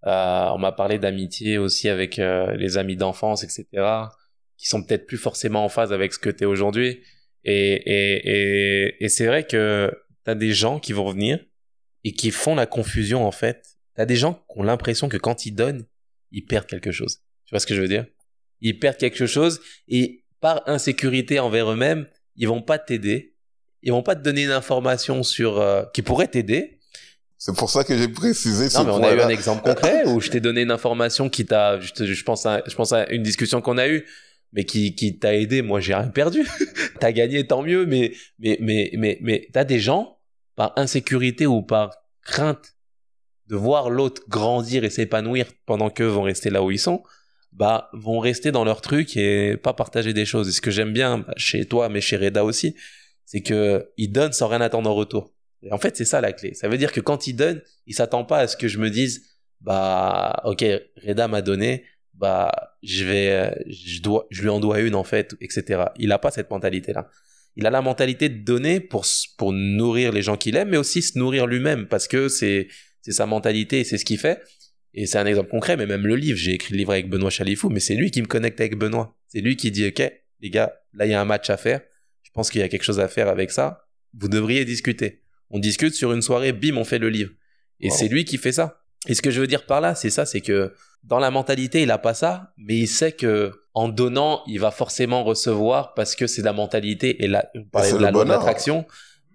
euh, on m'a parlé d'amitié aussi avec euh, les amis d'enfance, etc., qui sont peut-être plus forcément en phase avec ce que tu es aujourd'hui. Et, et, et, et c'est vrai que tu as des gens qui vont venir et qui font la confusion, en fait. Tu as des gens qui ont l'impression que quand ils donnent, ils perdent quelque chose. Tu vois ce que je veux dire? Ils perdent quelque chose et par insécurité envers eux-mêmes, ils vont pas t'aider. Ils vont pas te donner une information sur euh, qui pourrait t'aider. C'est pour ça que j'ai précisé ce Non, mais on a eu un exemple concret où je t'ai donné une information qui t'a, je, je pense à, je pense à une discussion qu'on a eue, mais qui, qui t'a aidé. Moi, j'ai rien perdu. t'as gagné, tant mieux. Mais, mais, mais, mais, mais t'as des gens par insécurité ou par crainte de voir l'autre grandir et s'épanouir pendant qu'eux vont rester là où ils sont, bah, vont rester dans leur truc et pas partager des choses. Et ce que j'aime bien chez toi, mais chez Reda aussi, c'est que ils donnent sans rien attendre en retour. Et en fait, c'est ça la clé. Ça veut dire que quand il donne, il s'attend pas à ce que je me dise, bah, ok, Reda m'a donné, bah, je vais, je dois, je lui en dois une en fait, etc. Il a pas cette mentalité-là. Il a la mentalité de donner pour pour nourrir les gens qu'il aime, mais aussi se nourrir lui-même parce que c'est c'est sa mentalité et c'est ce qu'il fait. Et c'est un exemple concret, mais même le livre, j'ai écrit le livre avec Benoît Chalifou, mais c'est lui qui me connecte avec Benoît. C'est lui qui dit, ok, les gars, là il y a un match à faire. Je pense qu'il y a quelque chose à faire avec ça. Vous devriez discuter. On discute sur une soirée, bim, on fait le livre. Et Wow. c'est lui qui fait ça. Et ce que je veux dire par là, c'est ça, c'est que dans la mentalité, il a pas ça, mais il sait que en donnant, il va forcément recevoir parce que c'est la mentalité et la, parlait de la loi de l'attraction.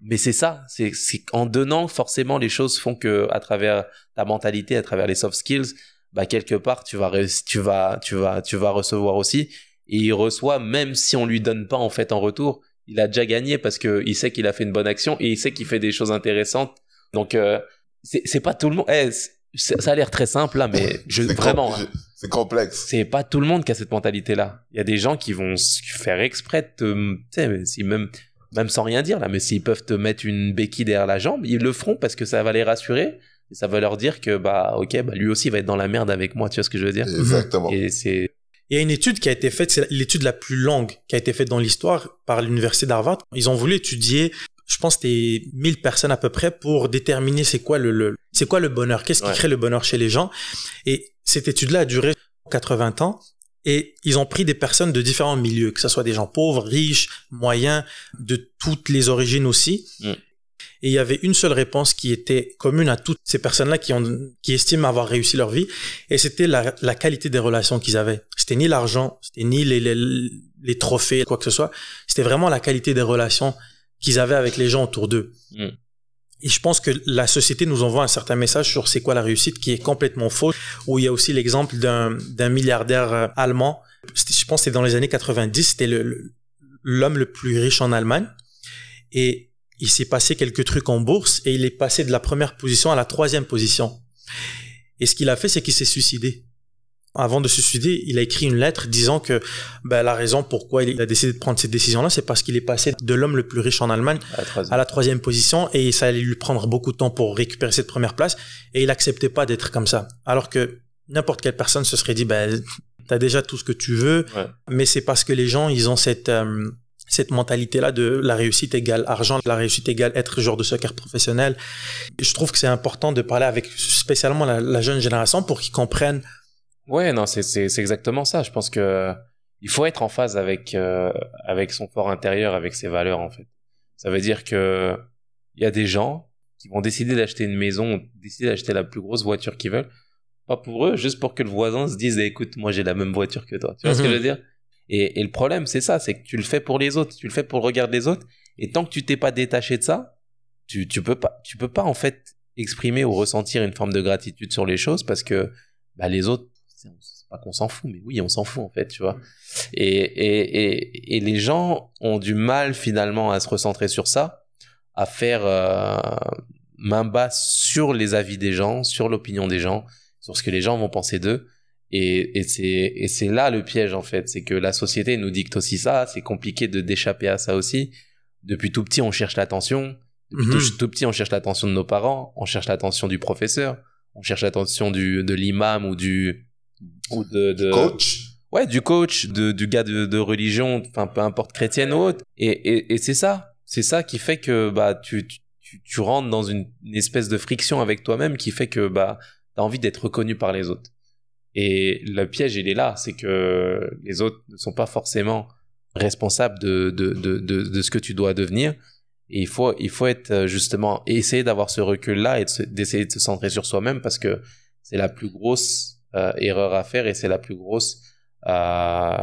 Mais c'est ça, c'est qu'en donnant, forcément, les choses font que à travers ta mentalité, à travers les soft skills, bah quelque part, tu vas tu vas tu vas tu vas recevoir aussi. Et il reçoit même si on lui donne pas en fait en retour, il a déjà gagné parce que il sait qu'il a fait une bonne action et il sait qu'il fait des choses intéressantes. Donc euh, c'est pas tout le monde. eh, c'est- ça a l'air très simple là, mais je vraiment. hein, C'est complexe. c'est pas tout le monde qui a cette mentalité-là. Il y a des gens qui vont faire exprès de te, tu sais, mais si même, même sans rien dire là, mais s'ils peuvent te mettre une béquille derrière la jambe, ils le feront parce que ça va les rassurer et ça va leur dire que bah ok, bah lui aussi va être dans la merde avec moi. Tu vois ce que je veux dire? Exactement. Et c'est Il y a une étude qui a été faite, c'est l'étude la plus longue qui a été faite dans l'histoire par l'université d'Harvard. Ils ont voulu étudier, je pense, c'était 1000 personnes à peu près pour déterminer c'est quoi le, le c'est quoi le bonheur, qu'est-ce qui Ouais. crée le bonheur chez les gens. Et cette étude-là a duré 80 ans. Et ils ont pris des personnes de différents milieux, que ce soit des gens pauvres, riches, moyens, de toutes les origines aussi. Mm. Et il y avait une seule réponse qui était commune à toutes ces personnes-là qui, ont, qui estiment avoir réussi leur vie. Et c'était la, la qualité des relations qu'ils avaient. C'était ni l'argent, c'était ni les, les, les trophées, quoi que ce soit. C'était vraiment la qualité des relations qu'ils avaient avec les gens autour d'eux. Mm. Et je pense que la société nous envoie un certain message sur c'est quoi la réussite qui est complètement faux. Où il y a aussi l'exemple d'un d'un milliardaire euh, allemand. Je pense que c'était dans les années 90. C'était le- l'homme le plus riche en Allemagne. Et il s'est passé quelques trucs en bourse et il est passé de la première position à la troisième position. Et ce qu'il a fait, c'est qu'il s'est suicidé. Avant de se suicider, il a écrit une lettre disant que ben, la raison pourquoi il a décidé de prendre cette décision-là, c'est parce qu'il est passé de l'homme le plus riche en Allemagne à la troisième. à la troisième position et ça allait lui prendre beaucoup de temps pour récupérer cette première place et il acceptait pas d'être comme ça. Alors que n'importe quelle personne se serait dit, ben, t'as déjà tout ce que tu veux, Ouais. mais c'est parce que les gens, ils ont cette, euh, cette mentalité-là de la réussite égale argent, la réussite égale être joueur de soccer professionnel. Je trouve que c'est important de parler avec spécialement la, la jeune génération pour qu'ils comprennent Ouais, non, c'est exactement ça. Je pense que il faut être en phase avec euh, avec son fort intérieur, avec ses valeurs en fait. Ça veut dire que il y a des gens qui vont décider d'acheter une maison, décider d'acheter la plus grosse voiture qu'ils veulent, pas pour eux, juste pour que le voisin se dise, Eh, écoute, moi j'ai la même voiture que toi. Tu vois ce que je veux dire? Et, et le problème, c'est ça, c'est que tu le fais pour les autres, tu le fais pour le regard des autres, et tant que tu t'es pas détaché de ça, tu tu peux pas tu peux pas en fait exprimer ou ressentir une forme de gratitude sur les choses parce que bah, les autres c'est pas qu'on s'en fout, mais oui, on s'en fout en fait, tu vois. Et, et, et, et, les gens ont du mal finalement à se recentrer sur ça, à faire euh, main basse sur les avis des gens, sur l'opinion des gens, sur ce que les gens vont penser d'eux. Et, et c'est là le piège en fait, c'est que la société nous dicte aussi ça. C'est compliqué de d'échapper à ça aussi. Depuis tout petit, on cherche l'attention. Depuis Mhm. tout, tout petit, on cherche l'attention de nos parents, on cherche l'attention du professeur, on cherche l'attention de l'imam ou du ou de, de Coach. ouais du coach, de, du gars de, de religion, enfin peu importe chrétienne ou autre. Et, et, et c'est ça, c'est ça qui fait que bah tu tu, tu, rentres dans une, une espèce de friction avec toi-même qui fait que bah t'as envie d'être reconnu par les autres. Et le piège il est là, c'est que les autres ne sont pas forcément responsables de de, de, de, ce que tu dois devenir. Et il faut, il faut être euh, justement, essayer d'avoir ce recul-là et de se- d'essayer de se centrer sur soi-même parce que c'est la plus grosse erreur à faire et c'est la plus grosse, euh,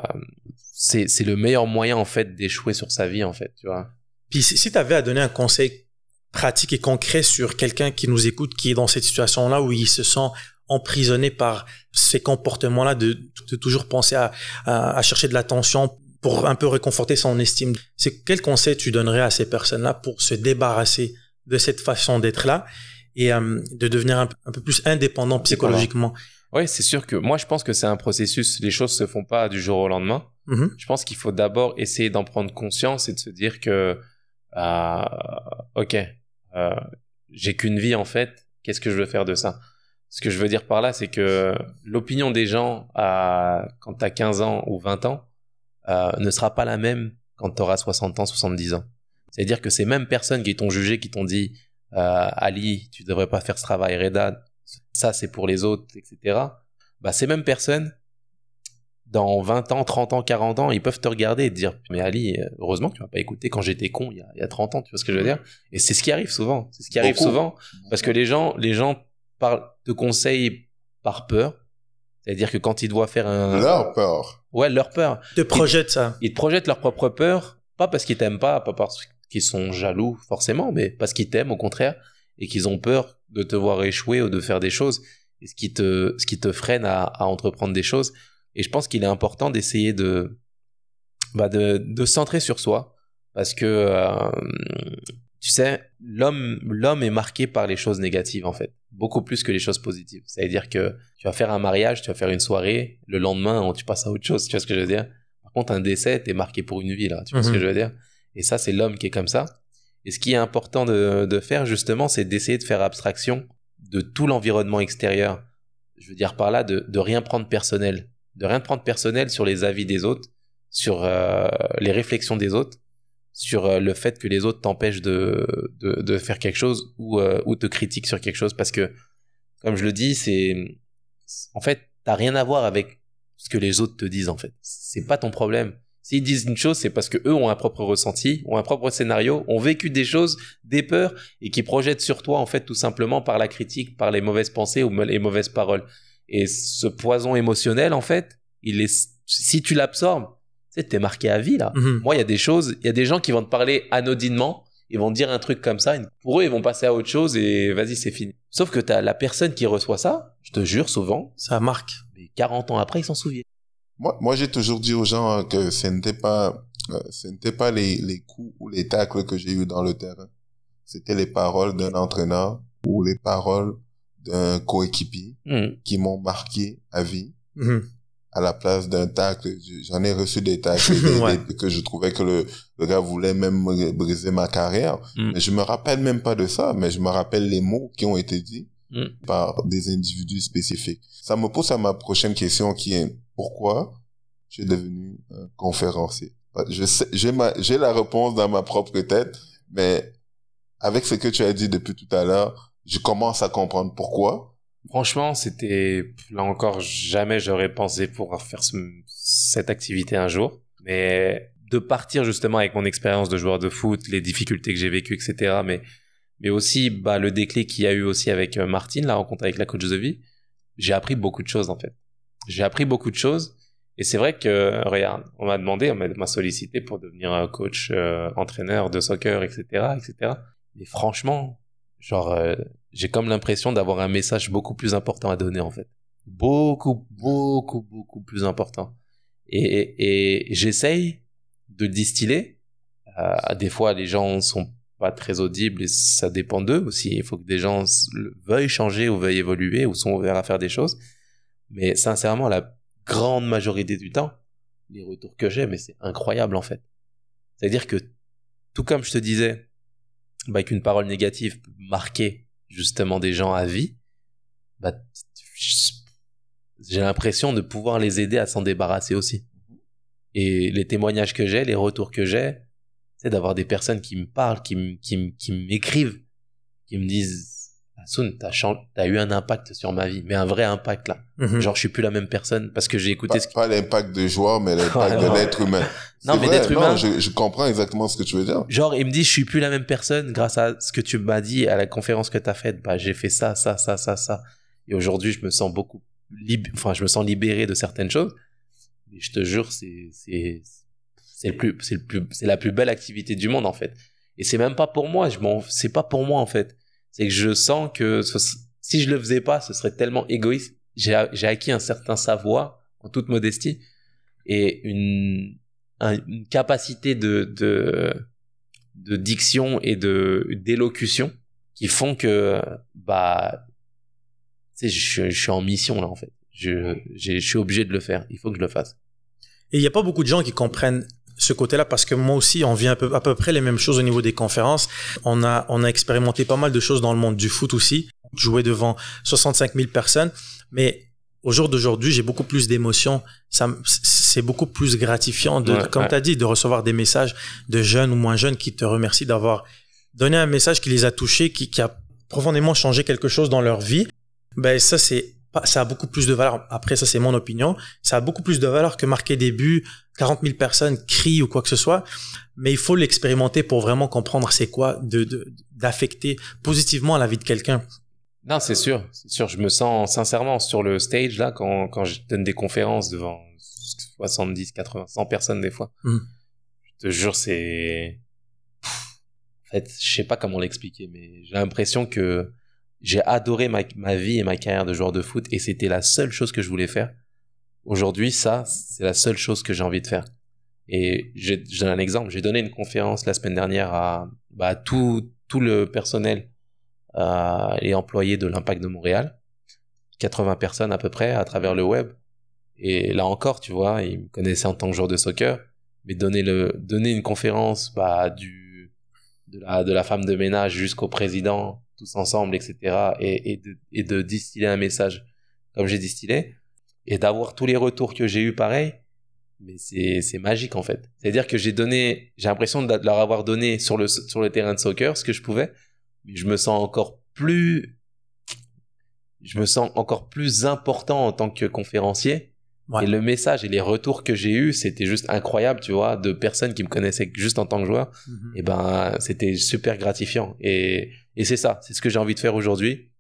c'est, le meilleur moyen en fait d'échouer sur sa vie en fait, tu vois. Puis si, tu avais à donner un conseil pratique et concret sur quelqu'un qui nous écoute, qui est dans cette situation-là où il se sent emprisonné par ces comportements-là, de, de toujours penser à, à, à chercher de l'attention pour un peu réconforter son estime, c'est quel conseil tu donnerais à ces personnes-là pour se débarrasser de cette façon d'être-là et euh, de devenir un, un, peu plus indépendant psychologiquement? Oui, c'est sûr que moi je pense que c'est un processus, les choses se font pas du jour au lendemain. -hmm. Je pense qu'il faut d'abord essayer d'en prendre conscience et de se dire que euh, ok, euh, j'ai qu'une vie en fait, qu'est-ce que je veux faire de ça? Ce que je veux dire par là, c'est que l'opinion des gens à, quand tu as 15 ans ou 20 ans euh, ne sera pas la même quand tu auras 60 ans, 70 ans. C'est-à-dire que ces mêmes personnes qui t'ont jugé, qui t'ont dit euh, Ali, tu devrais pas faire ce travail, Reda, ça c'est pour les autres, etc. Bah, ces mêmes personnes, dans 20 ans, 30 ans, 40 ans, ils peuvent te regarder et te dire Mais Ali, heureusement que tu m'as pas écouté quand j'étais con il y, a, il y, a, 30 ans, tu vois ce que je veux dire? Et c'est ce qui arrive souvent. C'est ce qui arrive Beaucoup. souvent parce que les gens, les gens parlent, te conseillent par peur. C'est-à-dire que quand ils doivent faire un. Leur peur. Ouais, leur peur. Ils te projettent ça. Ils te projettent leur propre peur, pas parce qu'ils t'aiment pas, pas parce qu'ils sont jaloux forcément, mais parce qu'ils t'aiment au contraire et qu'ils ont peur de te voir échouer ou de faire des choses. Et ce qui te, ce qui te freine à, à entreprendre des choses. Et je pense qu'il est important d'essayer de, bah de, de centrer sur soi. Parce que, euh, tu sais, l'homme, l'homme est marqué par les choses négatives, en fait. Beaucoup plus que les choses positives. C'est-à-dire que tu vas faire un mariage, tu vas faire une soirée, le lendemain, tu passes à autre chose. Tu vois ce que je veux dire? Par contre, un décès, t'es marqué pour une vie, là. Tu vois ce que je veux dire? Et ça, c'est l'homme qui est comme ça. Et ce qui est important de, de faire, justement, c'est d'essayer de faire abstraction de tout l'environnement extérieur. Je veux dire par là, de, de rien prendre personnel de rien prendre personnel sur les avis des autres, sur euh, les réflexions des autres, sur euh, le fait que les autres t'empêchent de, de, de, faire quelque chose ou, euh, ou te critiquent sur quelque chose parce que, comme je le dis, c'est en fait, t'as rien à voir avec ce que les autres te disent en fait. C'est pas ton problème. S'ils disent une chose, c'est parce que eux ont un propre ressenti, ont un propre scénario, ont vécu des choses, des peurs et qui projettent sur toi en fait tout simplement par la critique, par les mauvaises pensées ou les mauvaises paroles. Et ce poison émotionnel, en fait, il est, si tu l'absorbes, tu sais, t'es marqué à vie, là. -hmm. Moi, il y a des choses, il y a des gens qui vont te parler anodinement, ils vont te dire un truc comme ça, pour eux, ils vont passer à autre chose et vas-y, c'est fini. Sauf que t'as la personne qui reçoit ça, je te jure, souvent. Ça marque. Mais 40 ans après, ils s'en souviennent. Moi, moi j'ai toujours dit aux gens que ce n'était pas, euh, ce n'était pas les, les coups ou les tacles que j'ai eu dans le terrain. C'était les paroles d'un entraîneur ou les paroles d'un coéquipier mmh. qui m'ont marqué à vie. Mmh. À la place d'un tacle, j'en ai reçu des tacles des, ouais. des, que je trouvais que le, le gars voulait même briser ma carrière. mmh. Mais je me rappelle même pas de ça, mais je me rappelle les mots qui ont été dits par des individus spécifiques. Ça me pose à ma prochaine question qui est pourquoi je suis devenu un conférencier? Je sais, j'ai ma, j'ai la réponse dans ma propre tête, mais avec ce que tu as dit depuis tout à l'heure, je commence à comprendre pourquoi. Franchement, c'était là encore jamais j'aurais pensé pouvoir faire ce, cette activité un jour, mais de partir justement avec mon expérience de joueur de foot, les difficultés que j'ai vécues, etc. Mais mais aussi bah, le déclic qu'il y a eu aussi avec Martine, la rencontre avec la coach de vie, j'ai appris beaucoup de choses en fait. J'ai appris beaucoup de choses et c'est vrai que regarde, on m'a demandé, on m'a sollicité pour devenir coach, euh, entraîneur de soccer, etc., etc. Mais franchement, genre euh, j'ai comme l'impression d'avoir un message beaucoup plus important à donner en fait. beaucoup, beaucoup, beaucoup plus important. Et, j'essaye de distiller. Euh, des fois, les gens sont pas très audibles et ça dépend d'eux aussi. Il faut que des gens veuillent changer ou veuillent évoluer ou sont ouverts à faire des choses. Mais sincèrement, la grande majorité du temps, les retours que j'ai, mais c'est incroyable en fait. C'est-à-dire que, tout comme je te disais, bah, qu'une parole négative peut marquer justement des gens à vie, bah, j'ai l'impression de pouvoir les aider à s'en débarrasser aussi. Et les témoignages que j'ai, les retours que j'ai, c'est d'avoir des personnes qui me parlent, qui qui m'écrivent, qui me disent Asun, t'as as eu un impact sur ma vie, mais un vrai impact là. Mhm. Genre, je suis plus la même personne parce que j'ai écouté pas, ce Pas l'impact de joueur, mais l'impact de l'être humain. Non, mais l'être humain. Je, je, comprends exactement ce que tu veux dire. Genre, il me dit, je suis plus la même personne grâce à ce que tu m'as dit à la conférence que t'as faite. Bah, j'ai fait ça, ça, ça, ça, ça. Et aujourd'hui, je me sens beaucoup lib... enfin, je me sens libéré de certaines choses. Mais je te jure, c'est, c'est, c'est le plus, c'est le plus, c'est la plus belle activité du monde, en fait. Et c'est même pas pour moi, je m'en, c'est pas pour moi, en fait c'est que je sens que si je le faisais pas, ce serait tellement égoïste. J'ai acquis un certain savoir, en toute modestie, et une, capacité de, diction et de d'élocution qui font que bah je, suis en mission là en fait. Je suis obligé de le faire. Il faut que je le fasse. Et il n'y a pas beaucoup de gens qui comprennent ce côté-là parce que moi aussi, on vit à peu, à peu près les mêmes choses au niveau des conférences. On a, on a expérimenté pas mal de choses dans le monde du foot aussi. Jouer devant 65 000 personnes. Mais au jour d'aujourd'hui, j'ai beaucoup plus d'émotions. Ça, c'est beaucoup plus gratifiant de, comme tu as dit, de recevoir des messages de jeunes ou moins jeunes qui te remercient d'avoir donné un message qui les a touchés, qui, qui a profondément changé quelque chose dans leur vie. Ben, ça, c'est ça a beaucoup plus de valeur. Après, ça, c'est mon opinion. Ça a beaucoup plus de valeur que marquer des buts, 40 000 personnes crient ou quoi que ce soit. Mais il faut l'expérimenter pour vraiment comprendre c'est quoi de, d'affecter positivement la vie de quelqu'un. Non, c'est sûr, c'est sûr. Je me sens sincèrement sur le stage là quand quand je donne des conférences devant 70, 80, 100 personnes des fois. Hmm. Je te jure, c'est en fait, je sais pas comment l'expliquer, mais j'ai l'impression que j'ai adoré ma, ma, vie et ma carrière de joueur de foot et c'était la seule chose que je voulais faire. Aujourd'hui, ça, c'est la seule chose que j'ai envie de faire. Et je donne un exemple. J'ai donné une conférence la semaine dernière à bah, tout, tout le personnel euh, et employés de l'Impact de Montréal. 80 personnes à peu près à travers le web. Et là encore, tu vois, ils me connaissaient en tant que joueur de soccer, mais donner le donner une conférence bah, du de la femme de ménage jusqu'au président tous ensemble, etc. Et, et, de, et de distiller un message comme j'ai distillé et d'avoir tous les retours que j'ai eu pareil. Mais c'est, magique en fait. C'est-à-dire que j'ai donné, j'ai l'impression de leur avoir donné sur le, sur le terrain de soccer ce que je pouvais, mais je me sens encore plus, je me sens encore plus important en tant que conférencier. Et le message et les retours que j'ai eu, c'était juste incroyable, tu vois, de personnes qui me connaissaient juste en tant que joueur. Mm-hmm. Et ben, c'était super gratifiant. Et et c'est ça, c'est ce que j'ai envie de faire aujourd'hui.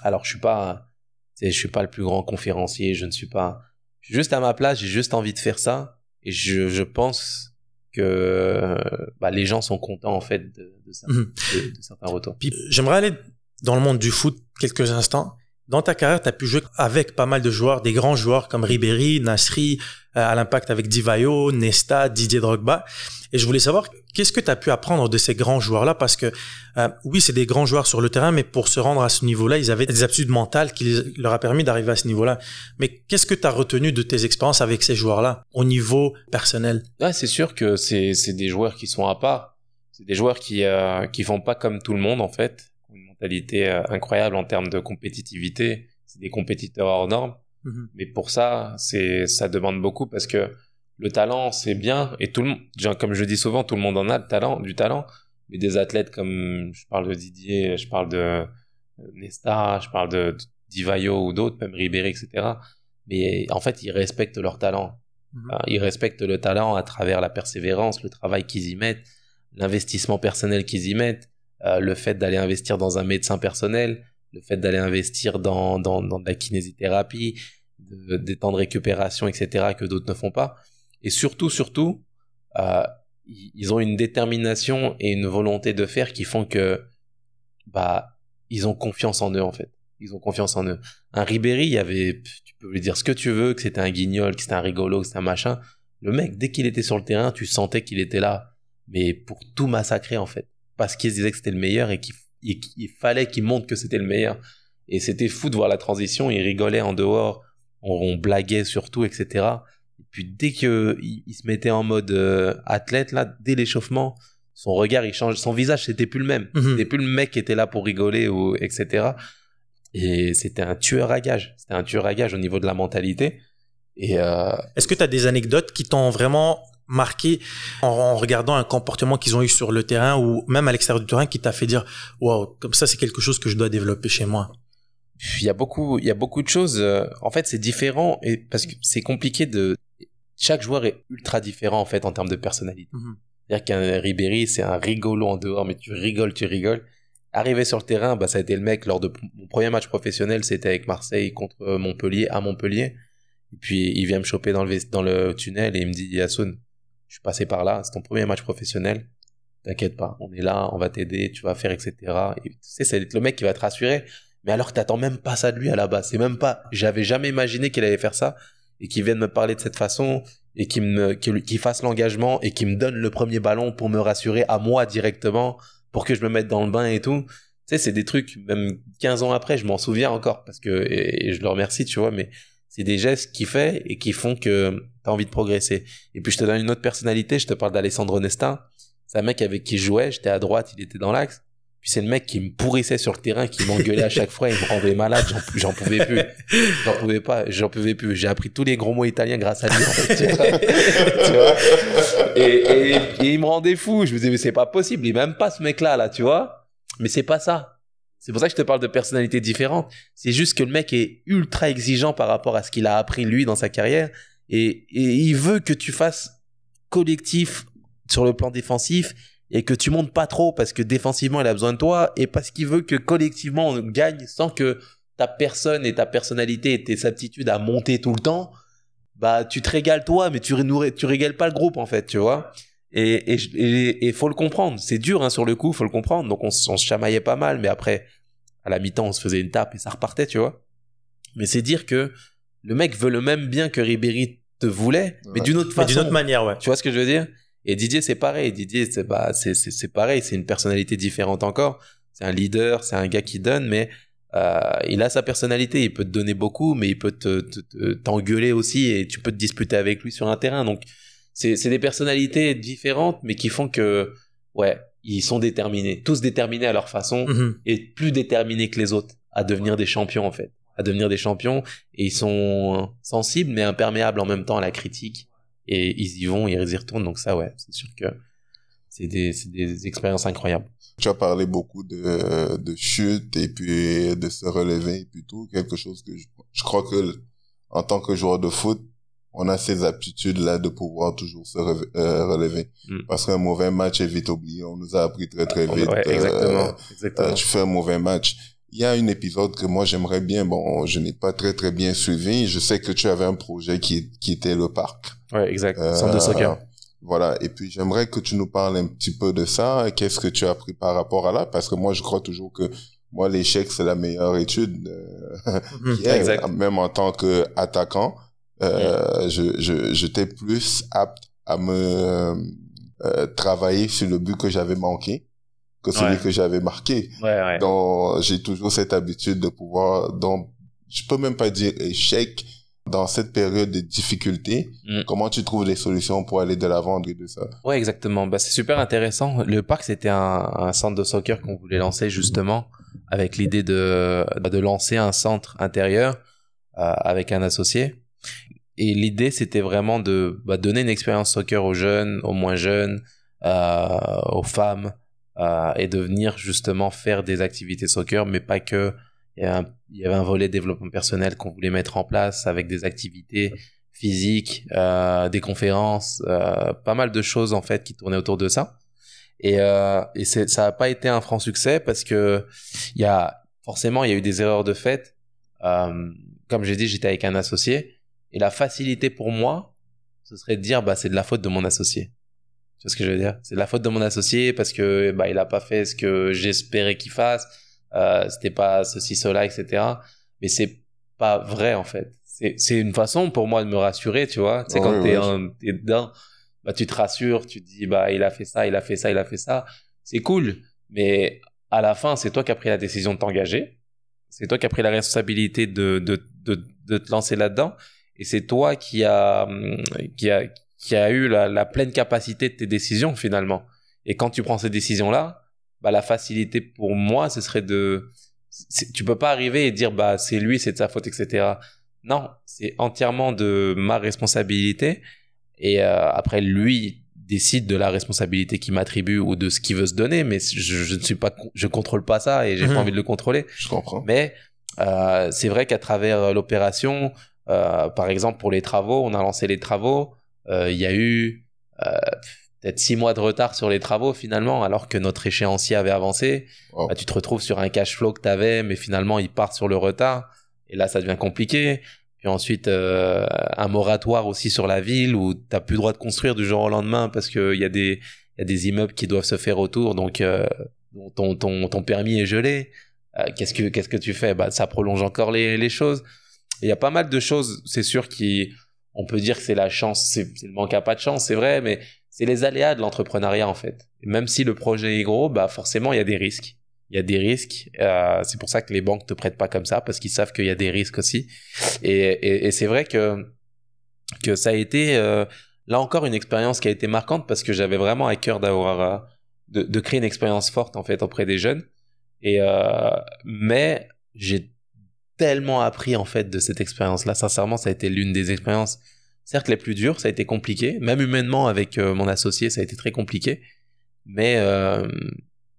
Alors, je suis pas, je suis pas le plus grand conférencier, je ne suis pas, je suis juste à ma place, j'ai juste envie de faire ça. Et je, je pense que bah, les gens sont contents en fait de, de, mhm. de, certains retours. J'aimerais aller dans le monde du foot quelques instants. Dans ta carrière, tu as pu jouer avec pas mal de joueurs, des grands joueurs comme Ribéry, Nasri, euh, à l'impact avec Divayo, Nesta, Didier Drogba. Et je voulais savoir, qu'est-ce que tu as pu apprendre de ces grands joueurs-là? Parce que euh, oui, c'est des grands joueurs sur le terrain, mais pour se rendre à ce niveau-là, ils avaient des aptitudes mentales qui leur a permis d'arriver à ce niveau-là. Mais qu'est-ce que tu as retenu de tes expériences avec ces joueurs-là au niveau personnel? Ah, C'est sûr que c'est des joueurs qui sont à part. C'est des joueurs qui euh, qui font pas comme tout le monde en fait mentalité euh, incroyable en termes de compétitivité. C'est des compétiteurs hors normes. Mhm. Mais pour ça, c'est ça demande beaucoup parce que le talent, c'est bien et tout le monde, comme je dis souvent, tout le monde en a le talent, du talent. Mais des athlètes comme je parle de Didier, je parle de euh, Nesta, je parle de Divayo ou d'autres, même Ribéry, etc. Mais en fait, ils respectent leur talent. Mhm. Ils respectent le talent à travers la persévérance, le travail qu'ils y mettent, l'investissement personnel qu'ils y mettent. Euh, le fait d'aller investir dans un médecin personnel, le fait d'aller investir dans, dans, dans de la kinésithérapie, des temps de récupération, etc., que d'autres ne font pas. Et surtout, surtout, euh, ils ont une détermination et une volonté de faire qui font que, bah, ils ont confiance en eux, en fait. ils ont confiance en eux. Un Ribéry, il y avait, tu peux lui dire ce que tu veux, que c'était un guignol, que c'était un rigolo, que c'était un machin. Le mec, dès qu'il était sur le terrain, tu sentais qu'il était là, mais pour tout massacrer en fait, parce qu'il se disait que c'était le meilleur et qu'il fallait qu'il montre que c'était le meilleur. Et c'était fou de voir la transition. Il rigolait en dehors, on, blaguait surtout, etc. Et puis dès que il, se mettait en mode euh, athlète là, dès l'échauffement, son regard il change, son visage c'était plus le même. Mhm. C'était plus le mec qui était là pour rigoler ou etc. Et c'était un tueur à gage. C'était un tueur à gage au niveau de la mentalité. Et euh... est-ce que tu as des anecdotes qui t'ont vraiment marqué en, regardant un comportement qu'ils ont eu sur le terrain ou même à l'extérieur du terrain qui t'a fait dire waouh comme ça c'est quelque chose que je dois développer chez moi. Il y a beaucoup il y a beaucoup de choses euh, en fait c'est différent et parce que c'est compliqué de chaque joueur est ultra différent en fait en termes de personnalité. Mhm. c'est-à-dire qu'un Ribéry c'est un rigolo en dehors mais tu rigoles tu rigoles. Arrivé sur le terrain bah ça a été le mec lors de mon premier match professionnel c'était avec Marseille contre Montpellier à Montpellier. Et puis il vient me choper dans le dans le tunnel et il me dit Yasoun je suis passé par là c'est ton premier match professionnel t'inquiète pas on est là on va t'aider tu vas faire etc et tu sais c'est le mec qui va te rassurer mais alors que t'attends même pas ça de lui à la base. C'est même pas, j'avais jamais imaginé qu'il allait faire ça et qu'il vienne me parler de cette façon et qu'il me, qu'il fasse l'engagement et qu'il me donne le premier ballon pour me rassurer à moi directement pour que je me mette dans le bain et tout. Tu sais, c'est des trucs, même 15 ans après, je m'en souviens encore parce que, et, je le remercie, tu vois, mais c'est des gestes qu'il fait et qui font que t'as envie de progresser. Et puis je te donne une autre personnalité, je te parle d'Alessandro Nesta. C'est un mec avec qui je jouais, j'étais à droite, il était dans l'axe. Puis c'est le mec qui me pourrissait sur le terrain, qui m'engueulait à chaque fois, il me rendait malade, j'en pouvais plus. J'en pouvais pas, j'en pouvais plus. J'ai appris tous les gros mots italiens grâce à lui, en fait, tu vois. Et, il me rendait fou. Je me disais, mais c'est pas possible, il même pas ce mec-là, là, tu vois. Mais c'est pas ça. C'est pour ça que je te parle de personnalités différentes. C'est juste que le mec est ultra exigeant par rapport à ce qu'il a appris lui dans sa carrière. Et, il veut que tu fasses collectif sur le plan défensif et que tu montes pas trop parce que défensivement il a besoin de toi et parce qu'il veut que collectivement on gagne sans que ta personne et ta personnalité et tes aptitudes à monter tout le temps, bah tu te régales toi mais tu, tu régales pas le groupe en fait, tu vois. Et et, et, faut le comprendre, c'est dur hein, sur le coup, faut le comprendre. Donc on, on se chamaillait pas mal mais après à la mi-temps on se faisait une tape et ça repartait, tu vois. Mais c'est dire que le mec veut le même bien que Ribéry te voulait, mais d'une autre façon. D'une autre manière, ouais. Tu vois ce que je veux dire? Et Didier, c'est pareil. Didier, c'est bah, c'est, c'est, pareil. C'est une personnalité différente encore. C'est un leader, c'est un gars qui donne, mais euh, il a sa personnalité. Il peut te donner beaucoup, mais il peut te, t'engueuler aussi et tu peux te disputer avec lui sur un terrain. Donc, c'est, des personnalités différentes, mais qui font que, ouais, ils sont déterminés, tous déterminés à leur façon mm-hmm. et plus déterminés que les autres à devenir des champions en fait, à devenir des champions. Et ils sont sensibles mais imperméables en même temps à la critique et ils y vont, ils y retournent. Donc ça, ouais, c'est sûr que c'est des, des expériences incroyables. Tu as parlé beaucoup de, de chute et puis de se relever et puis tout, quelque chose que je, je crois que en tant que joueur de foot, on a ces aptitudes-là de pouvoir toujours se euh, relever. Mm. Parce qu'un mauvais match est vite oublié. On nous a appris très très vite. Ouais, exactement. Euh, exactement. Euh, tu fais un mauvais match. Il y a un épisode que moi j'aimerais bien, bon, je n'ai pas très très bien suivi. Je sais que tu avais un projet qui, qui était le parc. Ouais, exact. Euh, Centre de soccer. Voilà. Et puis j'aimerais que tu nous parles un petit peu de ça. Qu'est-ce que tu as appris par rapport à là? Parce que moi je crois toujours que moi l'échec c'est la meilleure étude. Euh, exact. Même en tant que attaquant, euh, je je j'étais plus apte à me euh, travailler sur le but que j'avais manqué que celui que j'avais marqué. Ouais, ouais. Donc, j'ai toujours cette habitude de pouvoir, donc, je peux même pas dire échec, dans cette période de difficulté, mm. comment tu trouves les solutions pour aller de l'avant et de ça? Ouais, exactement. Bah, c'est super intéressant. Le parc, c'était un, un, centre de soccer qu'on voulait lancer justement avec l'idée de, de lancer un centre intérieur euh, avec un associé. Et l'idée, c'était vraiment de bah, donner une expérience soccer aux jeunes, aux moins jeunes, euh, aux femmes, euh, et de venir justement faire des activités soccer, mais pas que. Il y, avait un, volet développement personnel qu'on voulait mettre en place avec des activités physiques, euh, des conférences, euh, pas mal de choses en fait qui tournaient autour de ça. Et, euh, et ça n'a pas été un franc succès parce que il y a forcément il y a eu des erreurs de fait. Euh, comme j'ai dit, j'étais avec un associé et la facilité pour moi, ce serait de dire bah c'est de la faute de mon associé. Vois ce que je veux dire? C'est la faute de mon associé parce que bah il a pas fait ce que j'espérais qu'il fasse. euh, c'était pas ceci, cela, etc. Mais c'est pas vrai en fait. C'est c'est une façon pour moi de me rassurer, tu vois. C'est quand t'es un- t'es dedans, bah tu te rassures, tu te dis bah il a fait ça, il a fait ça, il a fait ça. C'est cool, mais à la fin c'est toi qui as pris la décision de t'engager. C'est toi qui as pris la responsabilité de de de, de te lancer là-dedans, et c'est toi qui a qui a qui a eu la, la pleine capacité de tes décisions finalement. Et quand tu prends ces décisions là, bah la facilité pour moi ce serait de tu peux pas arriver et dire bah c'est lui c'est de sa faute etc non c'est entièrement de ma responsabilité et euh, après lui décide de la responsabilité qu'il m'attribue ou de ce qu'il veut se donner mais je, je ne suis pas je contrôle pas ça et j'ai Mhm. pas envie de le contrôler Je comprends. mais euh, c'est vrai qu'à travers l'opération, euh, par exemple pour les travaux, on a lancé les travaux, il y a eu euh, peut-être six mois de retard sur les travaux finalement, alors que notre échéancier avait avancé. Bah, tu te retrouves sur un cash flow que tu avais, mais finalement ils partent sur le retard, et là ça devient compliqué. Puis ensuite euh, un moratoire aussi sur la ville où t'as plus le droit de construire du jour au lendemain parce qu'il y a des il y a des immeubles qui doivent se faire autour, donc euh, ton, ton, ton permis est gelé. Euh, qu'est-ce que qu'est-ce que tu fais? Bah ça prolonge encore les, les choses il y a pas mal de choses c'est sûr qui on peut dire que c'est la chance c'est le manque à pas de chance c'est vrai mais c'est les aléas de l'entrepreneuriat en fait. Même si le projet est gros bah forcément il y a des risques. Il y a des risques euh, c'est pour ça que les banques te prêtent pas comme ça parce qu'ils savent qu'il y a des risques aussi. Et, et, et c'est vrai que que ça a été euh, là encore une expérience qui a été marquante parce que j'avais vraiment à cœur d'avoir euh, de, de créer une expérience forte en fait auprès des jeunes. Et euh, mais j'ai tellement appris en fait de cette expérience-là. Sincèrement, ça a été l'une des expériences, certes les plus dures. Ça a été compliqué, même humainement avec euh, mon associé, ça a été très compliqué. Mais euh,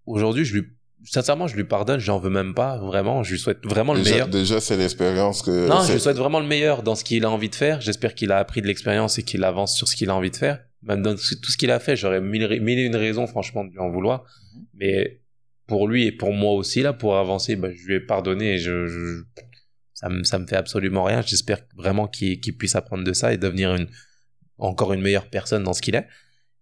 aujourd'hui, je lui, sincèrement, je lui pardonne. J'en veux même pas vraiment. Je lui souhaite vraiment le Déjà, meilleur. déjà c'est l'expérience que. Non, je lui souhaite vraiment le meilleur dans ce qu'il a envie de faire. J'espère qu'il a appris de l'expérience et qu'il avance sur ce qu'il a envie de faire. Même dans tout ce qu'il a fait, j'aurais mille, mille et une raisons, franchement, de lui en vouloir. Mhm. Mais pour lui et pour moi aussi, là, pour avancer, bah, je lui ai pardonné et je, je- ça me, ça me fait absolument rien. J'espère vraiment qu'il qu'il puisse apprendre de ça et devenir une, encore une meilleure personne dans ce qu'il est.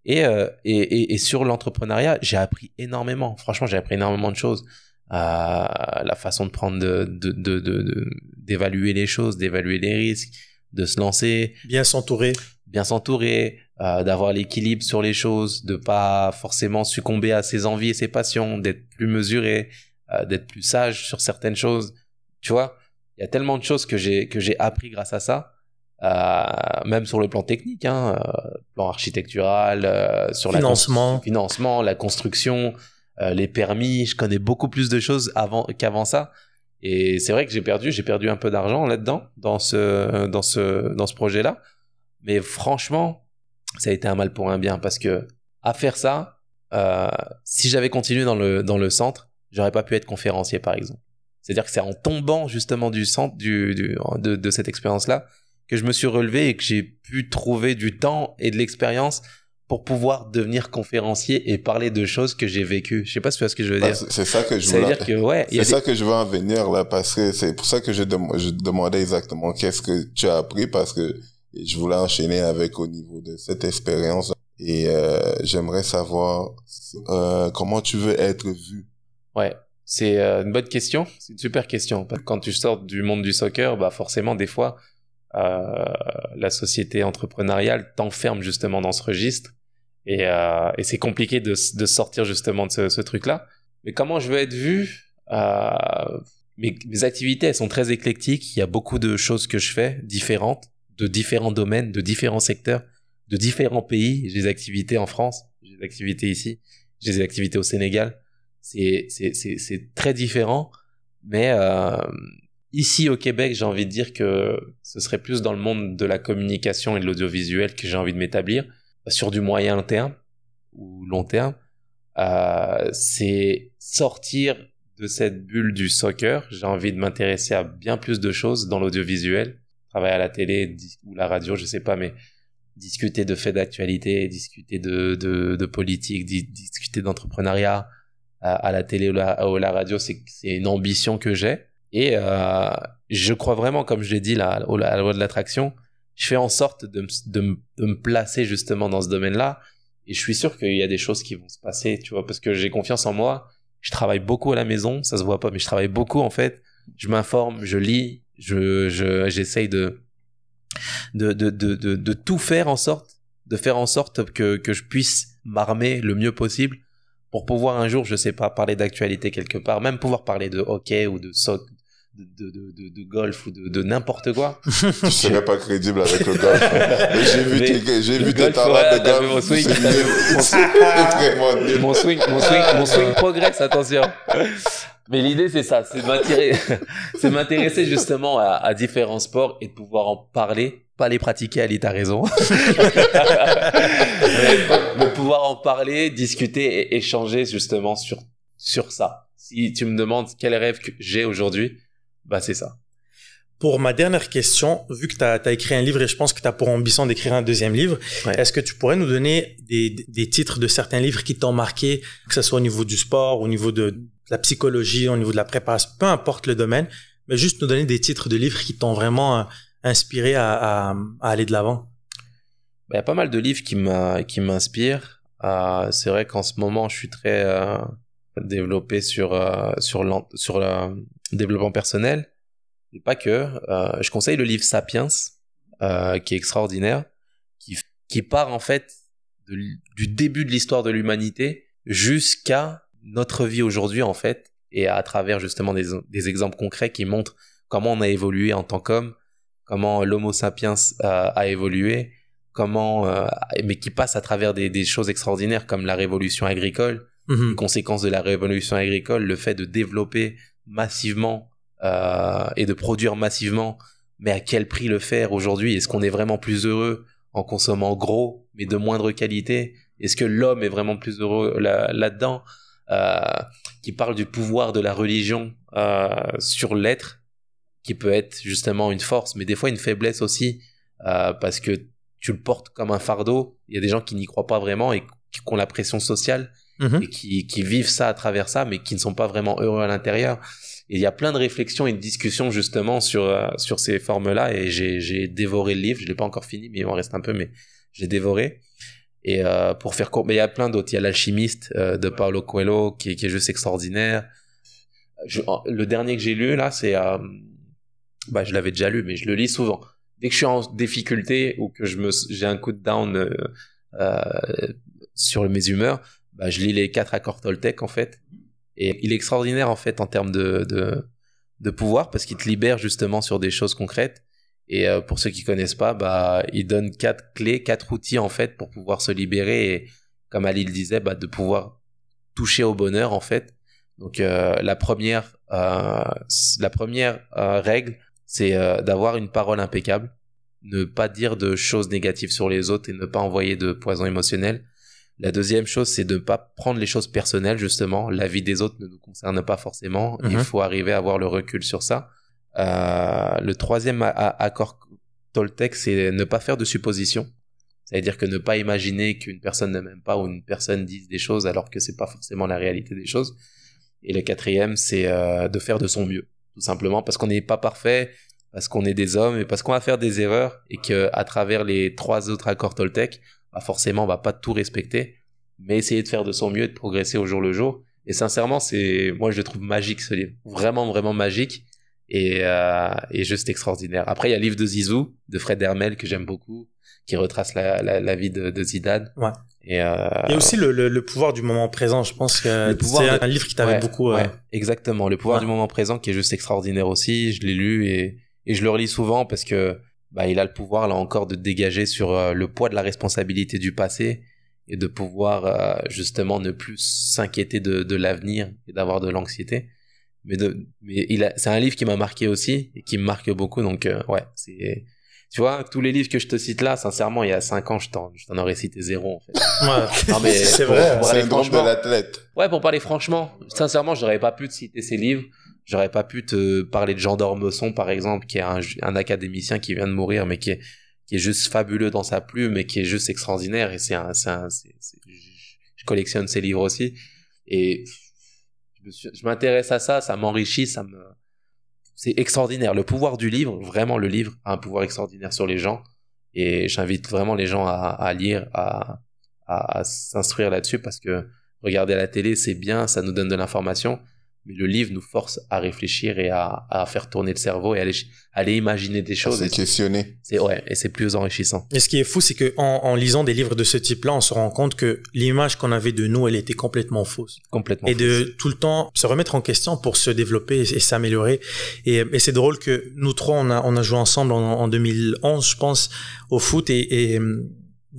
Et, euh, et, et, et sur l'entrepreneuriat, j'ai appris énormément. Franchement, j'ai appris énormément de choses. Euh, la façon de prendre, de, de, de, de- de- d'évaluer les choses, d'évaluer les risques, de se lancer, Bien s'entourer. bien s'entourer, euh, d'avoir l'équilibre sur les choses, de pas forcément succomber à ses envies et ses passions, d'être plus mesuré, euh, d'être plus sage sur certaines choses. Tu vois, il y a tellement de choses que j'ai que j'ai appris grâce à ça, euh, même sur le plan technique, hein, euh, plan architectural, euh, sur Financement. la financement, la construction, euh, les permis. Je connais beaucoup plus de choses avant qu'avant ça. Et c'est vrai que j'ai perdu, j'ai perdu un peu d'argent là-dedans, dans ce, dans ce, dans ce projet-là. Mais franchement, ça a été un mal pour un bien parce que à faire ça, si j'avais continué dans le, dans le centre, j'aurais pas pu être conférencier par exemple. C'est-à-dire que c'est en tombant justement du centre du, du- de, de cette expérience-là que je me suis relevé et que j'ai pu trouver du temps et de l'expérience pour pouvoir devenir conférencier et parler de choses que j'ai vécues. Je sais pas si tu vois ce que je veux Bah, dire. c'est c'est ça que je voulais. dire que ouais, C'est des- ça que je veux en venir là parce que c'est pour ça que je, dem- je demandais exactement qu'est-ce que tu as appris parce que je voulais enchaîner avec au niveau de cette expérience et euh, j'aimerais savoir euh, comment tu veux être vu? Ouais, c'est euh, une bonne question. C'est une super question. Quand tu sors du monde du soccer, bah forcément, des fois, euh, la société entrepreneuriale t'enferme justement dans ce registre. Et, euh, c'est compliqué de, sortir justement de ce, truc-là. Mais comment je veux être vu? Mes, mes activités, elles sont très éclectiques. Il y a beaucoup de choses que je fais différentes, de différents domaines, de différents secteurs, de différents pays. J'ai des activités en France, j'ai des activités ici, j'ai des activités au Sénégal c'est c'est très différent. Mais euh, ici au Québec j'ai envie de dire que ce serait plus dans le monde de la communication et de l'audiovisuel que j'ai envie de m'établir. Sur du moyen terme ou long terme euh, c'est sortir de cette bulle du soccer. J'ai envie de m'intéresser à bien plus de choses dans l'audiovisuel. Travailler à la télé ou la radio je sais pas mais discuter de faits d'actualité discuter de de, de politique di- discuter d'entrepreneuriat à, à la télé ou la, la radio, c'est une ambition que j'ai. Et euh, je crois vraiment, comme je l'ai dit, là, à la loi de l'attraction, je fais en sorte de, me- de, de me placer justement dans ce domaine-là. Et je suis sûr qu'il y a des choses qui vont se passer, tu vois, parce que j'ai confiance en moi. je travaille beaucoup à la maison, ça se voit pas, mais je travaille beaucoup en fait. Je m'informe, je lis, je, je, j'essaye de, de, de, de, de tout faire en sorte, de faire en sorte que, que je puisse m'armer le mieux possible pour pouvoir un jour, je sais pas, parler d'actualité quelque part, même pouvoir parler de hockey ou de saut, de, de, de, de, golf ou de, de n'importe quoi. Je serais pas crédible avec le golf. Mais j'ai vu Mais tes, j'ai vu tes talents de golf. mon swing, mon- swing, mon swing, mon swing progresse, attention. Mais l'idée, c'est ça, c'est de m'attirer, c'est de m'intéresser justement à, à différents sports et de pouvoir en parler, pas les pratiquer, Ali, t'as raison. mais, mais pouvoir en parler, discuter et échanger justement sur, sur ça. Si tu me demandes quel rêve que j'ai aujourd'hui, bah, c'est ça. Pour ma dernière question, vu que tu as, écrit un livre et je pense que tu as pour ambition d'écrire un deuxième livre, Ouais. est-ce que tu pourrais nous donner des, des titres de certains livres qui t'ont marqué, que ce soit au niveau du sport, au niveau de, de la psychologie, au niveau de la préparation, peu importe le domaine, mais juste nous donner des titres de livres qui t'ont vraiment euh, inspiré à, aller de l'avant? Bah, Il y a pas mal de livres qui m'inspirent. Euh, c'est vrai qu'en ce moment, je suis très euh, développé sur euh, sur le développement personnel. Pas que. Je conseille le livre Sapiens, qui est extraordinaire, qui part en fait du début de l'histoire de l'humanité jusqu'à notre vie aujourd'hui en fait, et à travers justement des exemples concrets qui montrent comment on a évolué en tant qu'homme, comment l'Homo sapiens euh, a évolué, comment, euh, mais qui passe à travers des, des choses extraordinaires comme la révolution agricole, Mhm. les conséquences de la révolution agricole, le fait de développer massivement euh, et de produire massivement, mais à quel prix le faire aujourd'hui? Est-ce qu'on est vraiment plus heureux en consommant gros, mais de moindre qualité? Est-ce que l'homme est vraiment plus heureux là- là-dedans? Euh, Qui parle du pouvoir de la religion sur l'être, qui peut être justement une force, mais des fois une faiblesse aussi, euh, parce que tu le portes comme un fardeau. Il y a des gens qui n'y croient pas vraiment et qui ont la pression sociale Mhm. et qui, qui vivent ça à travers ça, mais qui ne sont pas vraiment heureux à l'intérieur. Et il y a plein de réflexions et de discussions justement sur euh, sur ces formes-là. Et j'ai j'ai dévoré le livre. Je l'ai pas encore fini, mais il m'en reste un peu. Mais j'ai dévoré. Et euh, pour faire court, mais il y a plein d'autres. Il y a l'alchimiste euh, de Paulo Coelho qui, est- qui est juste extraordinaire. Je- le dernier que j'ai lu là, c'est euh, bah je l'avais déjà lu, mais je le lis souvent. Dès que je suis en difficulté ou que je me j'ai un coup de down euh, euh, sur mes humeurs, bah, je lis les quatre accords Toltec en fait. Et il est extraordinaire en fait en termes de, de, de pouvoir parce qu'il te libère justement sur des choses concrètes. Et euh, pour ceux qui connaissent pas, bah, il donne quatre clés, quatre outils en fait pour pouvoir se libérer et comme Ali le disait, bah, de pouvoir toucher au bonheur en fait. Donc euh, la première, euh, la première euh, règle, c'est euh, d'avoir une parole impeccable, ne pas dire de choses négatives sur les autres et ne pas envoyer de poison émotionnel. La deuxième chose, c'est de ne pas prendre les choses personnelles, justement. La vie des autres ne nous concerne pas forcément. Il Mhm. faut arriver à avoir le recul sur ça. Euh, le troisième accord Toltec, c'est ne pas faire de suppositions. C'est-à-dire que ne pas imaginer qu'une personne ne m'aime pas ou une personne dise des choses alors que c'est pas forcément la réalité des choses. Et le quatrième, c'est euh, de faire de son mieux, tout simplement parce qu'on n'est pas parfait, parce qu'on est des hommes et parce qu'on va faire des erreurs et que à travers les trois autres accords Toltec, bah forcément on va pas tout respecter, mais essayer de faire de son mieux et de progresser au jour le jour. Et sincèrement, c'est moi je le trouve magique ce livre, vraiment vraiment magique et, euh, juste extraordinaire. Après il y a le livre de Zizou de Fred Hermel que j'aime beaucoup, qui retrace la, vie de, de Zidane. Ouais. Et euh, Il y a aussi le, le, le pouvoir du moment présent. Je pense que c'est de- un livre qui t'avait Ouais, beaucoup. euh, ouais, exactement. Le pouvoir Ouais. du moment présent qui est juste extraordinaire aussi. Je l'ai lu et, et je le relis souvent parce que bah, il a le pouvoir là encore de dégager sur euh, le poids de la responsabilité du passé et de pouvoir euh, justement ne plus s'inquiéter de, de l'avenir et d'avoir de l'anxiété. Mais, de, mais il a, c'est un livre qui m'a marqué aussi et qui me marque beaucoup. Donc ouais, c'est tu vois tous les livres que je te cite là, sincèrement, il y a cinq ans, je t'en, je t'en aurais cité zéro en fait. ouais. Non, mais c'est pour- vrai. pour C'est drôle de franchement- l'athlète. Ouais, pour parler franchement, sincèrement, j'aurais pas pu te citer ces livres. J'aurais pas pu te parler de Jean d'Ormesson, par exemple, qui est un, un académicien qui vient de mourir, mais qui est, qui est juste fabuleux dans sa plume et qui est juste extraordinaire. Et c'est un, c'est un, c'est- c'est- je- collectionne ses livres aussi. Et je m'intéresse à ça, ça m'enrichit, ça me, c'est extraordinaire. Le pouvoir du livre, vraiment, le livre a un pouvoir extraordinaire sur les gens. Et j'invite vraiment les gens à, lire, à, à, à s'instruire là-dessus parce que regarder la télé, c'est bien, ça nous donne de l'information, mais le livre nous force à réfléchir et à, à faire tourner le cerveau et aller, aller imaginer des choses. C'est questionner. C'est ouais, et c'est plus enrichissant. Et ce qui est fou, c'est que en, en, lisant des livres de ce type-là, on se rend compte que l'image qu'on avait de nous, elle était complètement fausse. Complètement. Et de tout le temps se remettre en question pour se développer et, et s'améliorer. Et, et c'est drôle que nous trois, on a, on a joué ensemble en, en 2011, je pense, au foot et, et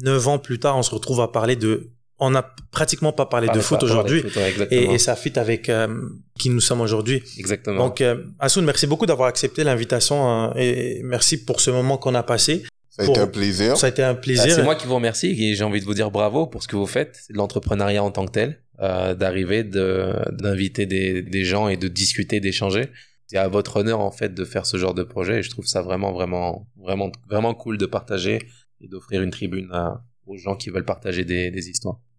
neuf ans plus tard, on se retrouve à parler de on n'a pratiquement pas parlé de foot aujourd'hui ouais, et, et, ça fit avec euh, qui nous sommes aujourd'hui. Exactement. Donc, euh, Assoun, merci beaucoup d'avoir accepté l'invitation euh, et merci pour ce moment qu'on a passé. Ça a pour... été un plaisir. Ça a été un plaisir. Ah, c'est moi qui vous remercie et j'ai envie de vous dire bravo pour ce que vous faites. C'est de l'entrepreneuriat en tant que tel, euh, d'arriver, d'inviter des, des gens et de discuter, d'échanger. C'est à votre honneur en fait de faire ce genre de projet et je trouve ça vraiment, vraiment, vraiment, vraiment cool de partager et d'offrir une tribune à, aux gens qui veulent partager des, histoires.